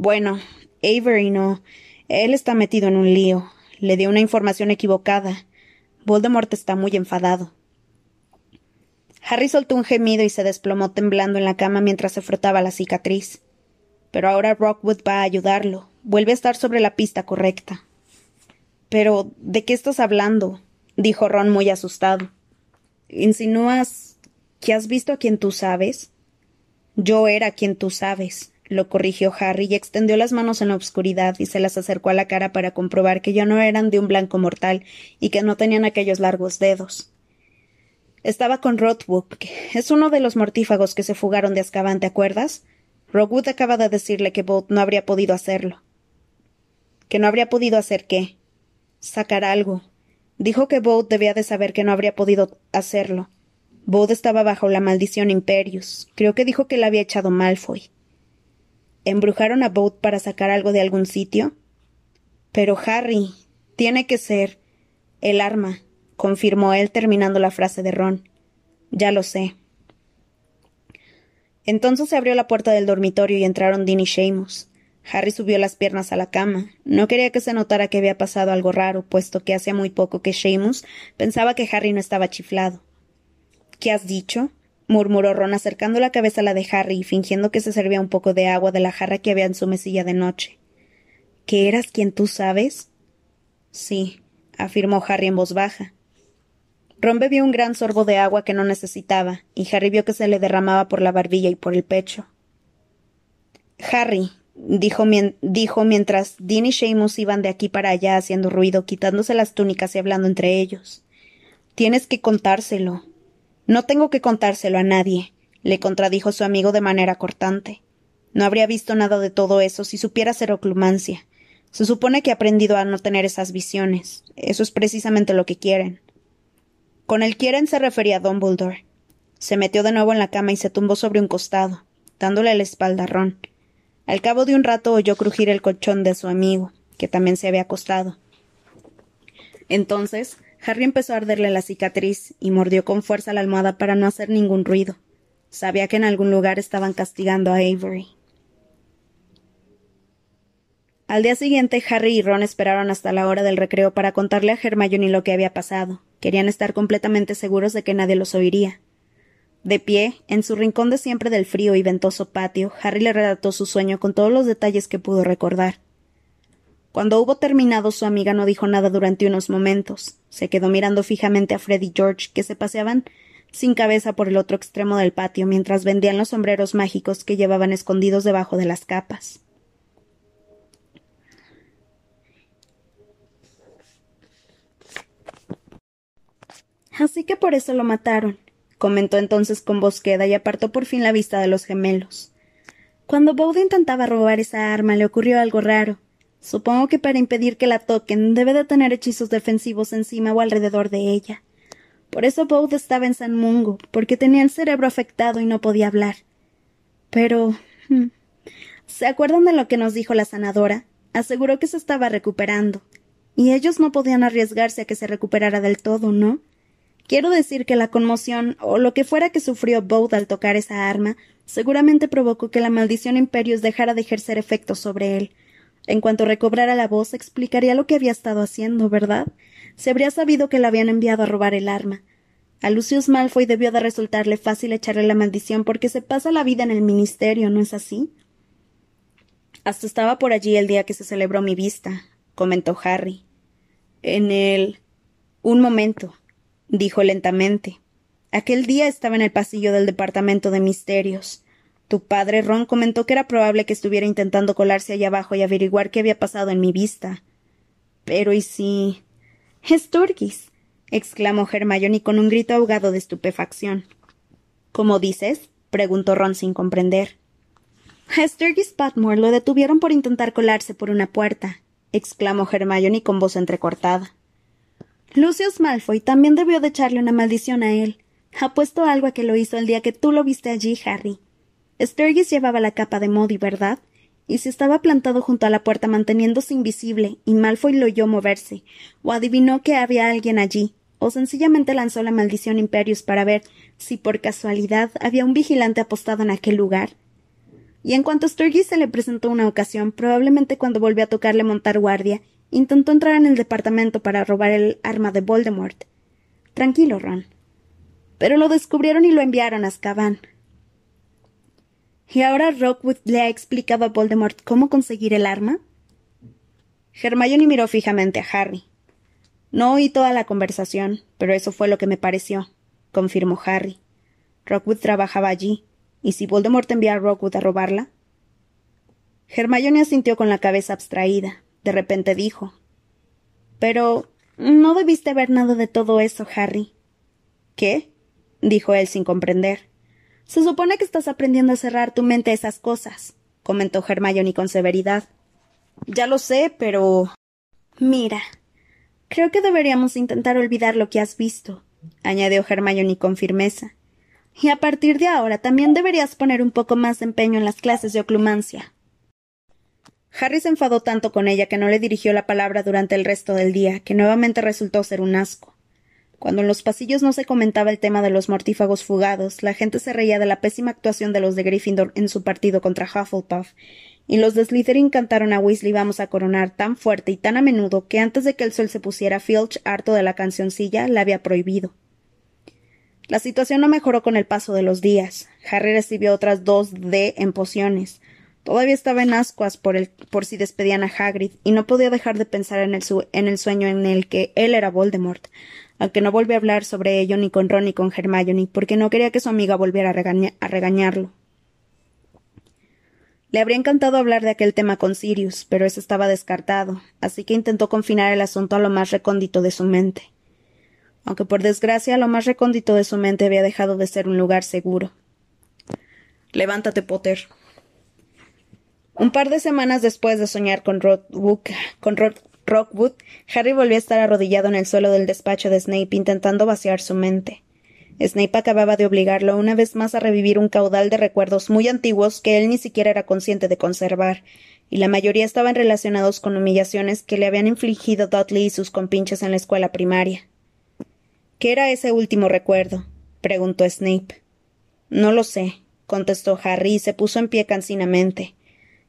Bueno, Avery no. Él está metido en un lío. Le dio una información equivocada. Voldemort está muy enfadado. Harry soltó un gemido y se desplomó temblando en la cama mientras se frotaba la cicatriz. Pero ahora Rockwood va a ayudarlo. Vuelve a estar sobre la pista correcta. Pero, ¿de qué estás hablando? dijo Ron muy asustado. ¿Insinúas que has visto a quien tú sabes? Yo era quien tú sabes, lo corrigió Harry y extendió las manos en la oscuridad y se las acercó a la cara para comprobar que ya no eran de un blanco mortal y que no tenían aquellos largos dedos. Estaba con Rothwood, es uno de los mortífagos que se fugaron de Azkaban, ¿te acuerdas? Rothwood acaba de decirle que Boat no habría podido hacerlo. ¿Que no habría podido hacer qué? sacar algo. Dijo que Bode debía de saber que no habría podido hacerlo. Bode estaba bajo la maldición Imperius. Creo que dijo que la había echado Malfoy. ¿Embrujaron a Bode para sacar algo de algún sitio? Pero Harry, tiene que ser. El arma, confirmó él terminando la frase de Ron. Ya lo sé. Entonces se abrió la puerta del dormitorio y entraron Dean y Seamus. Harry subió las piernas a la cama. No quería que se notara que había pasado algo raro, puesto que hacía muy poco que Seamus pensaba que Harry no estaba chiflado. ¿Qué has dicho? Murmuró Ron acercando la cabeza a la de Harry y fingiendo que se servía un poco de agua de la jarra que había en su mesilla de noche. ¿Que eras quien tú sabes? Sí, afirmó Harry en voz baja. Ron bebió un gran sorbo de agua que no necesitaba, y Harry vio que se le derramaba por la barbilla y por el pecho. Harry, dijo, dijo mientras Dean y Seamus iban de aquí para allá haciendo ruido, quitándose las túnicas y hablando entre ellos. Tienes que contárselo. No tengo que contárselo a nadie, le contradijo su amigo de manera cortante. No habría visto nada de todo eso si supiera ser oclumancia. Se supone que ha aprendido a no tener esas visiones. Eso es precisamente lo que quieren. Con el quieren se refería a Dumbledore. Se metió de nuevo en la cama y se tumbó sobre un costado, dándole la espalda a Ron. Al cabo de un rato oyó crujir el colchón de su amigo, que también se había acostado. Entonces, Harry empezó a arderle la cicatriz y mordió con fuerza la almohada para no hacer ningún ruido. Sabía que en algún lugar estaban castigando a Avery. Al día siguiente, Harry y Ron esperaron hasta la hora del recreo para contarle a Hermione lo que había pasado. Querían estar completamente seguros de que nadie los oiría. De pie, en su rincón de siempre del frío y ventoso patio, Harry le relató su sueño con todos los detalles que pudo recordar. Cuando hubo terminado, su amiga no dijo nada durante unos momentos. Se quedó mirando fijamente a Fred y George, que se paseaban sin cabeza por el otro extremo del patio mientras vendían los sombreros mágicos que llevaban escondidos debajo de las capas. Así que por eso lo mataron, comentó entonces con voz queda y apartó por fin la vista de los gemelos. Cuando Bode intentaba robar esa arma le ocurrió algo raro. Supongo que para impedir que la toquen debe de tener hechizos defensivos encima o alrededor de ella. Por eso Bode estaba en San Mungo, porque tenía el cerebro afectado y no podía hablar. Pero. Hmm, ¿Se acuerdan de lo que nos dijo la sanadora? Aseguró que se estaba recuperando. Y ellos no podían arriesgarse a que se recuperara del todo, ¿no? Quiero decir que la conmoción, o lo que fuera que sufrió Bode al tocar esa arma, seguramente provocó que la maldición Imperius dejara de ejercer efecto sobre él. En cuanto recobrara la voz, explicaría lo que había estado haciendo, ¿verdad? Se habría sabido que le habían enviado a robar el arma. A Lucius Malfoy debió de resultarle fácil echarle la maldición porque se pasa la vida en el ministerio, ¿no es así? Hasta estaba por allí el día que se celebró mi vista, comentó Harry. En el. Un momento, dijo lentamente. Aquel día estaba en el pasillo del departamento de misterios. Tu padre Ron comentó que era probable que estuviera intentando colarse allá abajo y averiguar qué había pasado en mi vista. Pero ¿y si. Sturgis exclamó Hermione con un grito ahogado de estupefacción. ¿Cómo dices? preguntó Ron sin comprender. A Sturgis Patmore lo detuvieron por intentar colarse por una puerta, exclamó Hermione con voz entrecortada. Lucius Malfoy también debió de echarle una maldición a él. Apuesto algo a que lo hizo el día que tú lo viste allí, Harry. Sturgis llevaba la capa de Modi, ¿verdad? Y si estaba plantado junto a la puerta manteniéndose invisible, y Malfoy lo oyó moverse, o adivinó que había alguien allí, o sencillamente lanzó la maldición Imperius para ver si por casualidad había un vigilante apostado en aquel lugar. Y en cuanto Sturgis se le presentó una ocasión, probablemente cuando volvió a tocarle montar guardia, intentó entrar en el departamento para robar el arma de Voldemort. Tranquilo, Ron. Pero lo descubrieron y lo enviaron a Azkaban. ¿Y ahora Rockwood le ha explicado a Voldemort cómo conseguir el arma? Hermione miró fijamente a Harry. No oí toda la conversación, pero eso fue lo que me pareció, confirmó Harry. Rockwood trabajaba allí, ¿y si Voldemort envía a Rockwood a robarla? Hermione asintió con la cabeza abstraída. De repente dijo Pero no debiste ver nada de todo eso, Harry. ¿Qué? dijo él sin comprender. Se supone que estás aprendiendo a cerrar tu mente a esas cosas, comentó Hermione con severidad. Ya lo sé, pero. Mira, Creo que deberíamos intentar olvidar lo que has visto, añadió Hermione con firmeza. Y a partir de ahora también deberías poner un poco más de empeño en las clases de oclumancia. Harry se enfadó tanto con ella que no le dirigió la palabra durante el resto del día, que nuevamente resultó ser un asco. Cuando en los pasillos no se comentaba el tema de los mortífagos fugados, la gente se reía de la pésima actuación de los de Gryffindor en su partido contra Hufflepuff, y los de Slytherin cantaron a Weasley vamos a coronar tan fuerte y tan a menudo que antes de que el sol se pusiera Filch, harto de la cancioncilla, la había prohibido. La situación no mejoró con el paso de los días. Harry recibió otras dos D en pociones. Todavía estaba en ascuas por, el, por si despedían a Hagrid, y no podía dejar de pensar en el, en el sueño en el que él era Voldemort, aunque no volvió a hablar sobre ello ni con Ron ni con Hermione, porque no quería que su amiga volviera a regañarlo. Le habría encantado hablar de aquel tema con Sirius, pero eso estaba descartado, así que intentó confinar el asunto a lo más recóndito de su mente. Aunque por desgracia lo más recóndito de su mente había dejado de ser un lugar seguro. Levántate, Potter. Un par de semanas después de soñar con, con Rockwood, Harry volvió a estar arrodillado en el suelo del despacho de Snape intentando vaciar su mente. Snape acababa de obligarlo una vez más a revivir un caudal de recuerdos muy antiguos que él ni siquiera era consciente de conservar, y la mayoría estaban relacionados con humillaciones que le habían infligido Dudley y sus compinches en la escuela primaria. ¿Qué era ese último recuerdo? preguntó Snape. No lo sé, contestó Harry y se puso en pie cansinamente.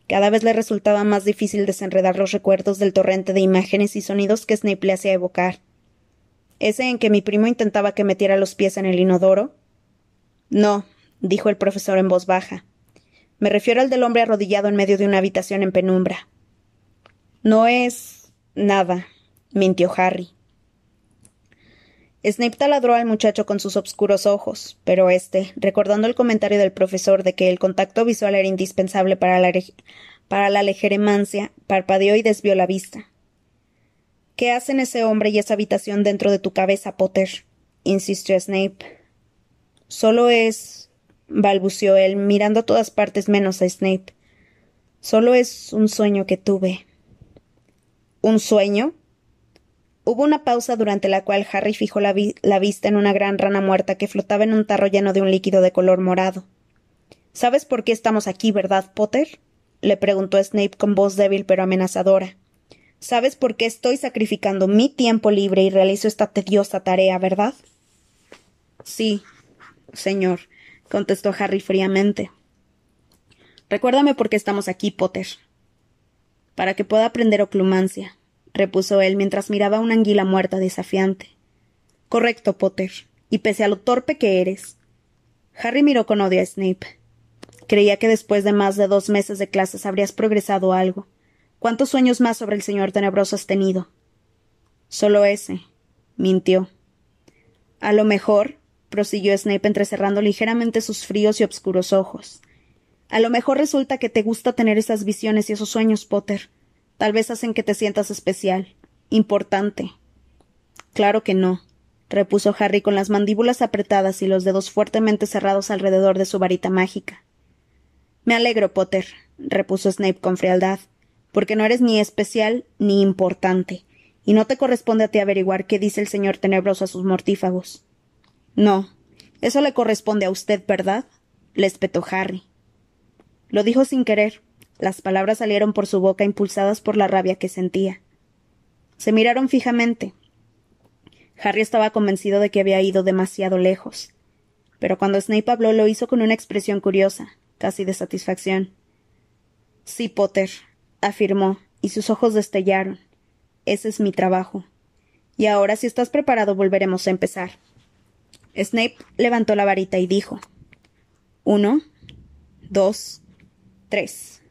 Cada vez le resultaba más difícil desenredar los recuerdos del torrente de imágenes y sonidos que Snape le hacía evocar. ¿Ese en que mi primo intentaba que metiera los pies en el inodoro? No, dijo el profesor en voz baja. Me refiero al del hombre arrodillado en medio de una habitación en penumbra. No es. nada, mintió Harry. Snape taladró al muchacho con sus oscuros ojos, pero éste, recordando el comentario del profesor de que el contacto visual era indispensable para la, para la legeremancia, parpadeó y desvió la vista. ¿Qué hacen ese hombre y esa habitación dentro de tu cabeza, Potter? insistió Snape. Solo es. balbuceó él, mirando a todas partes menos a Snape. Solo es un sueño que tuve. ¿Un sueño? Hubo una pausa durante la cual Harry fijó la, vista en una gran rana muerta que flotaba en un tarro lleno de un líquido de color morado. ¿Sabes por qué estamos aquí, verdad, Potter? le preguntó Snape con voz débil pero amenazadora. Sabes por qué estoy sacrificando mi tiempo libre y realizo esta tediosa tarea, ¿verdad? Sí, señor, contestó Harry fríamente. Recuérdame por qué estamos aquí, Potter. Para que pueda aprender oclumancia, repuso él mientras miraba una anguila muerta desafiante. Correcto, Potter. Y pese a lo torpe que eres. Harry miró con odio a Snape. Creía que después de más de dos meses de clases habrías progresado algo. ¿Cuántos sueños más sobre el señor tenebroso has tenido? Solo ese. Mintió. A lo mejor, prosiguió Snape entrecerrando ligeramente sus fríos y obscuros ojos. A lo mejor resulta que te gusta tener esas visiones y esos sueños, Potter. Tal vez hacen que te sientas especial, importante. Claro que no, repuso Harry con las mandíbulas apretadas y los dedos fuertemente cerrados alrededor de su varita mágica. Me alegro, Potter, repuso Snape con frialdad, porque no eres ni especial ni importante, y no te corresponde a ti averiguar qué dice el señor tenebroso a sus mortífagos. No, eso le corresponde a usted, ¿verdad? le espetó Harry. Lo dijo sin querer. Las palabras salieron por su boca impulsadas por la rabia que sentía. Se miraron fijamente. Harry estaba convencido de que había ido demasiado lejos. Pero cuando Snape habló lo hizo con una expresión curiosa, casi de satisfacción. Sí, Potter, afirmó, y sus ojos destellaron. Ese es mi trabajo. Y ahora, si estás preparado, volveremos a empezar. Snape levantó la varita y dijo Uno, dos, tres.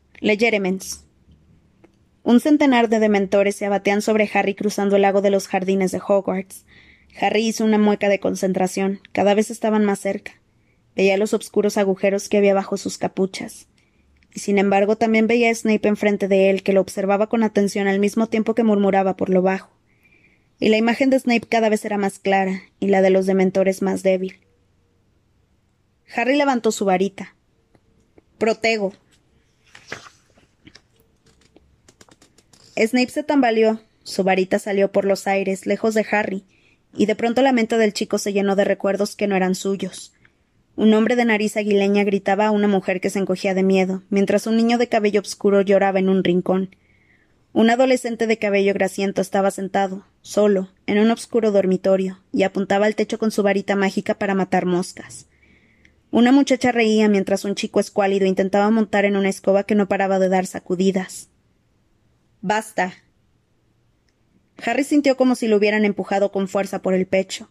Un centenar de dementores se abatean sobre Harry cruzando el lago de los jardines de Hogwarts. Harry hizo una mueca de concentración. Cada vez estaban más cerca. Veía los oscuros agujeros que había bajo sus capuchas. Y sin embargo también veía a Snape enfrente de él, que lo observaba con atención al mismo tiempo que murmuraba por lo bajo y la imagen de Snape cada vez era más clara y la de los dementores más débil. Harry levantó su varita. Protego. Snape se tambaleó, su varita salió por los aires, lejos de Harry, y de pronto la mente del chico se llenó de recuerdos que no eran suyos. Un hombre de nariz aguileña gritaba a una mujer que se encogía de miedo, mientras un niño de cabello oscuro lloraba en un rincón. Un adolescente de cabello grasiento estaba sentado, solo, en un oscuro dormitorio, y apuntaba al techo con su varita mágica para matar moscas. Una muchacha reía mientras un chico escuálido intentaba montar en una escoba que no paraba de dar sacudidas. Basta. Harry sintió como si lo hubieran empujado con fuerza por el pecho.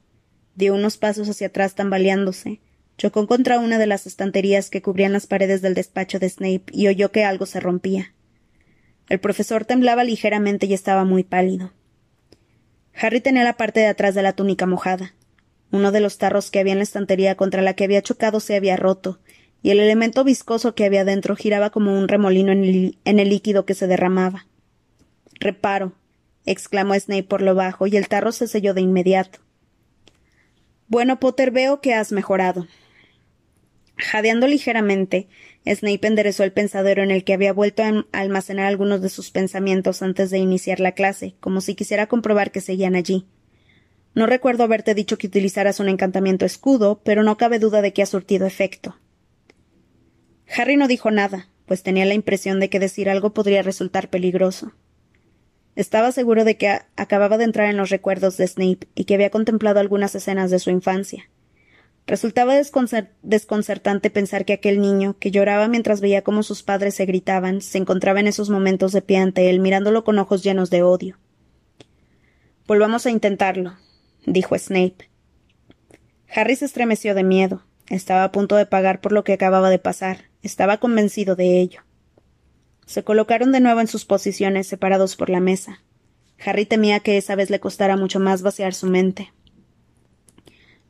Dio unos pasos hacia atrás tambaleándose. Chocó contra una de las estanterías que cubrían las paredes del despacho de Snape y oyó que algo se rompía. El profesor temblaba ligeramente y estaba muy pálido. Harry tenía la parte de atrás de la túnica mojada. Uno de los tarros que había en la estantería contra la que había chocado se había roto, y el elemento viscoso que había dentro giraba como un remolino en el, en el líquido que se derramaba. Reparo, exclamó Snape por lo bajo, y el tarro se selló de inmediato. Bueno, Potter, veo que has mejorado. Jadeando ligeramente, Snape enderezó el pensadero en el que había vuelto a almacenar algunos de sus pensamientos antes de iniciar la clase, como si quisiera comprobar que seguían allí. No recuerdo haberte dicho que utilizaras un encantamiento escudo, pero no cabe duda de que ha surtido efecto. Harry no dijo nada, pues tenía la impresión de que decir algo podría resultar peligroso. Estaba seguro de que acababa de entrar en los recuerdos de Snape y que había contemplado algunas escenas de su infancia. Resultaba desconcertante pensar que aquel niño, que lloraba mientras veía cómo sus padres se gritaban, se encontraba en esos momentos de pie ante él, mirándolo con ojos llenos de odio. Volvamos a intentarlo, dijo Snape. Harry se estremeció de miedo. Estaba a punto de pagar por lo que acababa de pasar. Estaba convencido de ello. Se colocaron de nuevo en sus posiciones, separados por la mesa. Harry temía que esa vez le costara mucho más vaciar su mente.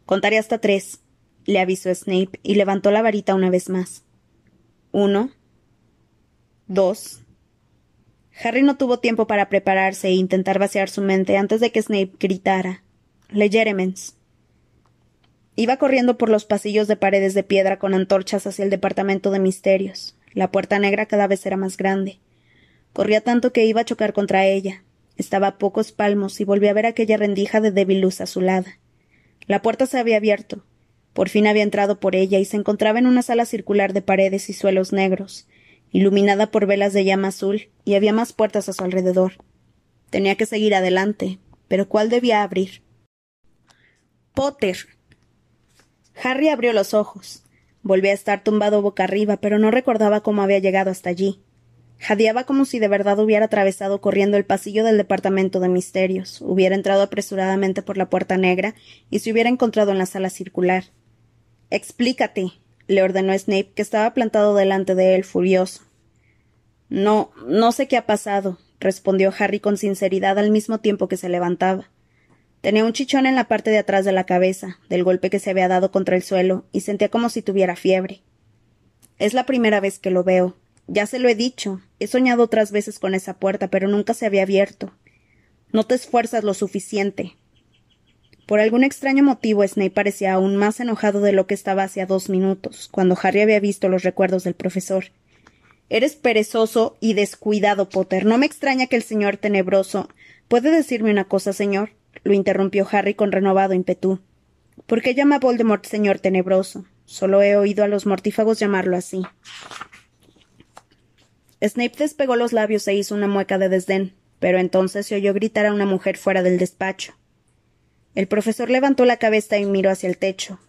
Contaré hasta tres, le avisó Snape y levantó la varita una vez más. Uno. Dos. Harry no tuvo tiempo para prepararse e intentar vaciar su mente antes de que Snape gritara Legeremens. Iba corriendo por los pasillos de paredes de piedra con antorchas hacia el departamento de misterios. La puerta negra cada vez era más grande. Corría tanto que iba a chocar contra ella. Estaba a pocos palmos y volví a ver aquella rendija de débil luz azulada. La puerta se había abierto. Por fin había entrado por ella y se encontraba en una sala circular de paredes y suelos negros, iluminada por velas de llama azul, y había más puertas a su alrededor. Tenía que seguir adelante, pero ¿cuál debía abrir? Potter. Harry abrió los ojos. Volvió a estar tumbado boca arriba, pero no recordaba cómo había llegado hasta allí. Jadeaba como si de verdad hubiera atravesado corriendo el pasillo del departamento de misterios, hubiera entrado apresuradamente por la puerta negra y se hubiera encontrado en la sala circular. Explícate, le ordenó Snape, que estaba plantado delante de él, furioso. No, no sé qué ha pasado, respondió Harry con sinceridad al mismo tiempo que se levantaba. Tenía un chichón en la parte de atrás de la cabeza, del golpe que se había dado contra el suelo, y sentía como si tuviera fiebre. Es la primera vez que lo veo. Ya se lo he dicho. He soñado otras veces con esa puerta, pero nunca se había abierto. No te esfuerzas lo suficiente. Por algún extraño motivo, Snape parecía aún más enojado de lo que estaba hacía dos minutos, cuando Harry había visto los recuerdos del profesor. Eres perezoso y descuidado, Potter. No me extraña que el señor tenebroso. ¿Puede decirme una cosa, señor? Lo interrumpió Harry con renovado ímpetu. ¿Por qué llama Voldemort señor tenebroso? Solo he oído a los mortífagos llamarlo así. Snape despegó los labios e hizo una mueca de desdén, pero entonces se oyó gritar a una mujer fuera del despacho. El profesor levantó la cabeza y miró hacia el techo.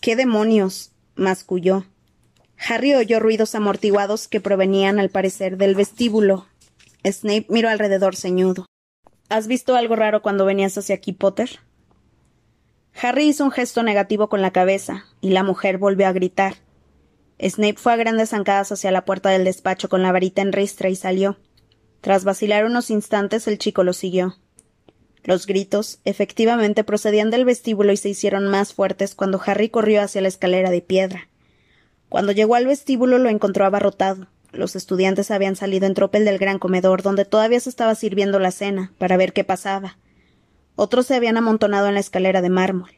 ¿Qué demonios? masculló. Harry oyó ruidos amortiguados que provenían, al parecer, del vestíbulo. Snape miró alrededor ceñudo. ¿Has visto algo raro cuando venías hacia aquí, Potter? Harry hizo un gesto negativo con la cabeza, y la mujer volvió a gritar. Snape fue a grandes zancadas hacia la puerta del despacho con la varita en ristra y salió. Tras vacilar unos instantes, el chico lo siguió. Los gritos, efectivamente, procedían del vestíbulo y se hicieron más fuertes cuando Harry corrió hacia la escalera de piedra. Cuando llegó al vestíbulo lo encontró abarrotado. Los estudiantes habían salido en tropel del gran comedor, donde todavía se estaba sirviendo la cena, para ver qué pasaba. Otros se habían amontonado en la escalera de mármol.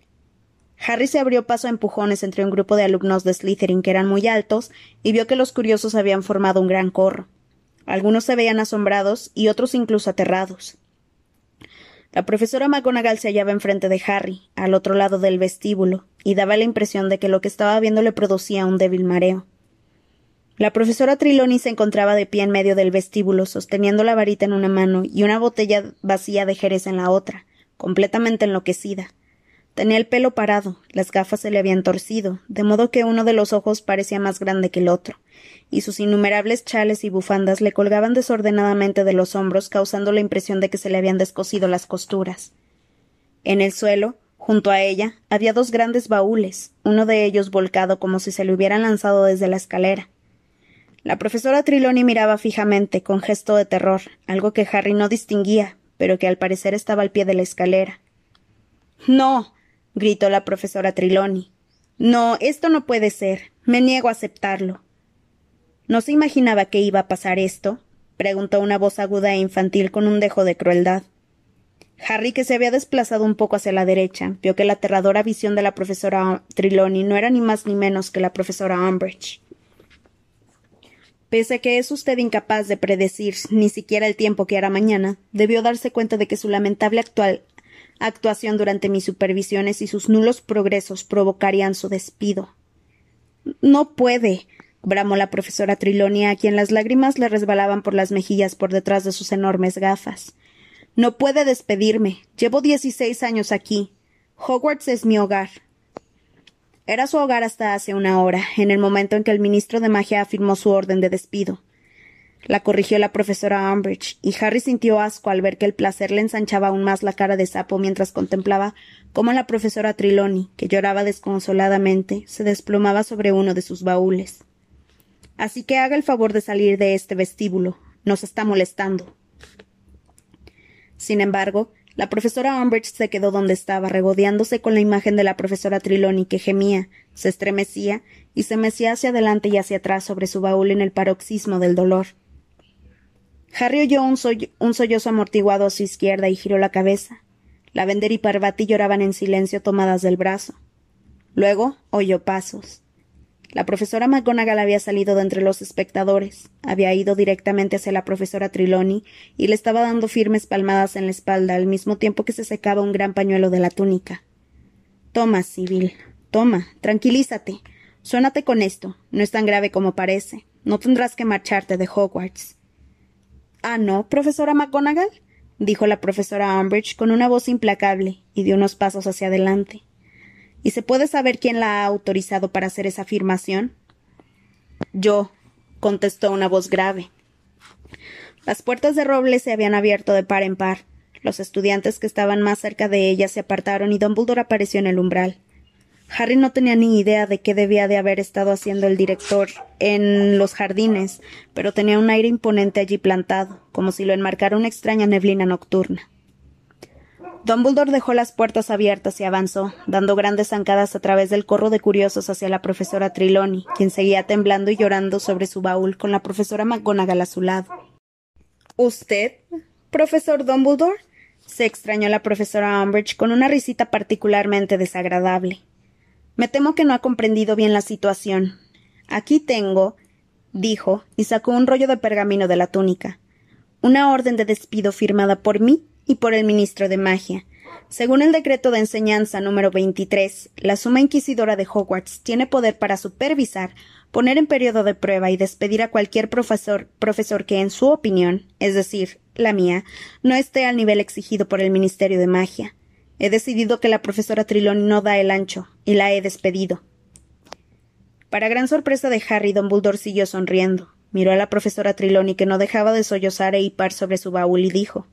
Harry se abrió paso a empujones entre un grupo de alumnos de Slytherin que eran muy altos y vio que los curiosos habían formado un gran corro. Algunos se veían asombrados y otros incluso aterrados. La profesora McGonagall se hallaba enfrente de Harry, al otro lado del vestíbulo, y daba la impresión de que lo que estaba viendo le producía un débil mareo. La profesora Triloni se encontraba de pie en medio del vestíbulo, sosteniendo la varita en una mano y una botella vacía de jerez en la otra, completamente enloquecida. Tenía el pelo parado, las gafas se le habían torcido, de modo que uno de los ojos parecía más grande que el otro, y sus innumerables chales y bufandas le colgaban desordenadamente de los hombros, causando la impresión de que se le habían descosido las costuras. En el suelo, junto a ella, había dos grandes baúles, uno de ellos volcado como si se le hubieran lanzado desde la escalera. La profesora Triloni miraba fijamente, con gesto de terror, algo que Harry no distinguía, pero que al parecer estaba al pie de la escalera. No. gritó la profesora Triloni. No, esto no puede ser. Me niego a aceptarlo. ¿No se imaginaba que iba a pasar esto? preguntó una voz aguda e infantil con un dejo de crueldad. Harry, que se había desplazado un poco hacia la derecha, vio que la aterradora visión de la profesora Triloni no era ni más ni menos que la profesora Umbridge. Pese a que es usted incapaz de predecir ni siquiera el tiempo que hará mañana, debió darse cuenta de que su lamentable actual actuación durante mis supervisiones y sus nulos progresos provocarían su despido. No puede, bramó la profesora Trilonia, a quien las lágrimas le resbalaban por las mejillas por detrás de sus enormes gafas. No puede despedirme. Llevo dieciséis años aquí. Hogwarts es mi hogar. Era su hogar hasta hace una hora, en el momento en que el ministro de magia afirmó su orden de despido. La corrigió la profesora Umbridge, y Harry sintió asco al ver que el placer le ensanchaba aún más la cara de sapo mientras contemplaba cómo la profesora Triloni, que lloraba desconsoladamente, se desplomaba sobre uno de sus baúles. Así que haga el favor de salir de este vestíbulo. Nos está molestando. Sin embargo, la profesora Umbridge se quedó donde estaba, regodeándose con la imagen de la profesora Triloni, que gemía, se estremecía y se mecía hacia adelante y hacia atrás sobre su baúl en el paroxismo del dolor. Harry oyó un, un sollozo amortiguado a su izquierda y giró la cabeza. Lavender y Parvati lloraban en silencio tomadas del brazo. Luego oyó pasos. La profesora McGonagall había salido de entre los espectadores, había ido directamente hacia la profesora Triloni y le estaba dando firmes palmadas en la espalda al mismo tiempo que se secaba un gran pañuelo de la túnica. Toma, Sibyl, toma, tranquilízate. Suénate con esto. No es tan grave como parece. No tendrás que marcharte de Hogwarts. Ah, no, profesora McGonagall, dijo la profesora Umbridge con una voz implacable y dio unos pasos hacia adelante. ¿Y se puede saber quién la ha autorizado para hacer esa afirmación? Yo, contestó una voz grave. Las puertas de roble se habían abierto de par en par. Los estudiantes que estaban más cerca de ella se apartaron y Dumbledore apareció en el umbral. Harry no tenía ni idea de qué debía de haber estado haciendo el director en los jardines, pero tenía un aire imponente allí plantado, como si lo enmarcara una extraña neblina nocturna. Dumbledore dejó las puertas abiertas y avanzó, dando grandes zancadas a través del corro de curiosos hacia la profesora Triloni, quien seguía temblando y llorando sobre su baúl con la profesora McGonagall a su lado. ¿Usted, profesor Dumbledore? se extrañó la profesora Umbridge con una risita particularmente desagradable. Me temo que no ha comprendido bien la situación. Aquí tengo, dijo, y sacó un rollo de pergamino de la túnica. Una orden de despido firmada por mí y por el ministro de Magia. Según el decreto de enseñanza número 23, la suma inquisidora de Hogwarts tiene poder para supervisar, poner en periodo de prueba y despedir a cualquier profesor, profesor que, en su opinión, es decir, la mía, no esté al nivel exigido por el Ministerio de Magia. He decidido que la profesora Triloni no da el ancho, y la he despedido. Para gran sorpresa de Harry, Don Buldor siguió sonriendo. Miró a la profesora Triloni, que no dejaba de sollozar e hipar sobre su baúl, y dijo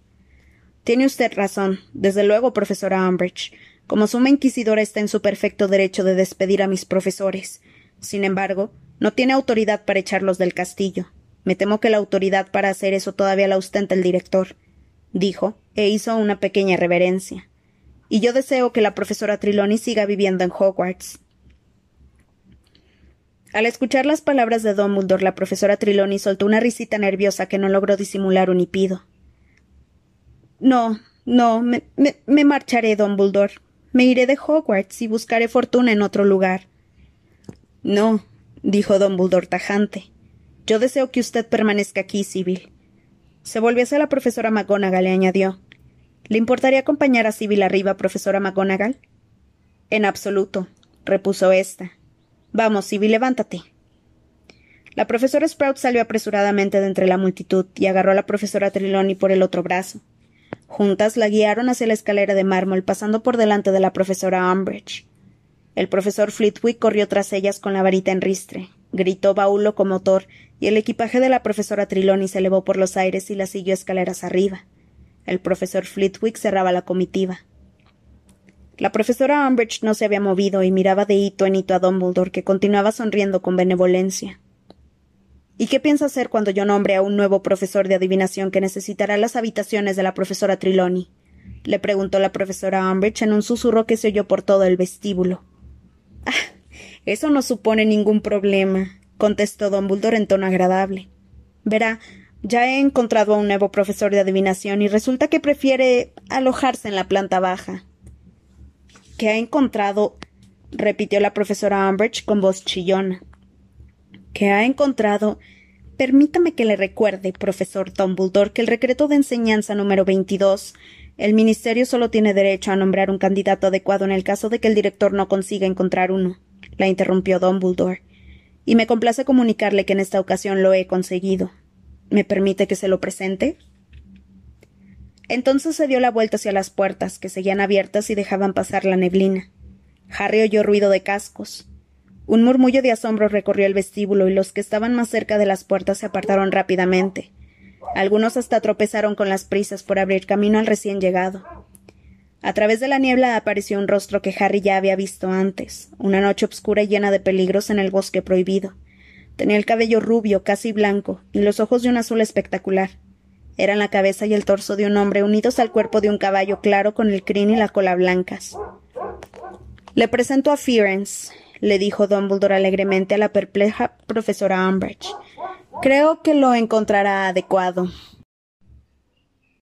Tiene usted razón. Desde luego, profesora Umbridge. Como suma inquisidora está en su perfecto derecho de despedir a mis profesores. Sin embargo, no tiene autoridad para echarlos del castillo. Me temo que la autoridad para hacer eso todavía la ostenta el director, dijo, e hizo una pequeña reverencia y yo deseo que la profesora Triloni siga viviendo en Hogwarts. Al escuchar las palabras de Dumbledore, la profesora Triloni soltó una risita nerviosa que no logró disimular un hipido. No, no, me, me, me marcharé, Dumbledore. Me iré de Hogwarts y buscaré fortuna en otro lugar. No, dijo Dumbledore tajante. Yo deseo que usted permanezca aquí, Sibyl. Se volvió hacia la profesora McGonagall y añadió. ¿Le importaría acompañar a Sibyl arriba, profesora McGonagall? En absoluto, repuso ésta. Vamos, Sibyl, levántate. La profesora Sprout salió apresuradamente de entre la multitud y agarró a la profesora Triloni por el otro brazo. Juntas la guiaron hacia la escalera de mármol, pasando por delante de la profesora Umbridge. El profesor Flitwick corrió tras ellas con la varita en ristre, gritó baúl locomotor, y el equipaje de la profesora Triloni se elevó por los aires y la siguió escaleras arriba. El profesor Flitwick cerraba la comitiva. La profesora Umbridge no se había movido y miraba de hito en hito a Dumbledore, que continuaba sonriendo con benevolencia. ¿Y qué piensa hacer cuando yo nombre a un nuevo profesor de adivinación que necesitará las habitaciones de la profesora Triloni? le preguntó la profesora Umbridge en un susurro que se oyó por todo el vestíbulo. Ah, eso no supone ningún problema, contestó Dumbledore en tono agradable. Verá, ya he encontrado a un nuevo profesor de adivinación y resulta que prefiere alojarse en la planta baja. ¿Qué ha encontrado? repitió la profesora Umbridge con voz chillona. ¿Qué ha encontrado? Permítame que le recuerde, profesor Dumbledore, que el decreto de enseñanza número 22 el Ministerio solo tiene derecho a nombrar un candidato adecuado en el caso de que el director no consiga encontrar uno, la interrumpió Dumbledore. Y me complace comunicarle que en esta ocasión lo he conseguido. ¿Me permite que se lo presente? Entonces se dio la vuelta hacia las puertas, que seguían abiertas y dejaban pasar la neblina. Harry oyó ruido de cascos. Un murmullo de asombro recorrió el vestíbulo y los que estaban más cerca de las puertas se apartaron rápidamente. Algunos hasta tropezaron con las prisas por abrir camino al recién llegado. A través de la niebla apareció un rostro que Harry ya había visto antes, una noche oscura y llena de peligros en el bosque prohibido. Tenía el cabello rubio, casi blanco, y los ojos de un azul espectacular. Eran la cabeza y el torso de un hombre unidos al cuerpo de un caballo claro con el crin y la cola blancas. Le presento a Fearens, le dijo Dumbledore alegremente a la perpleja profesora Umbridge. Creo que lo encontrará adecuado.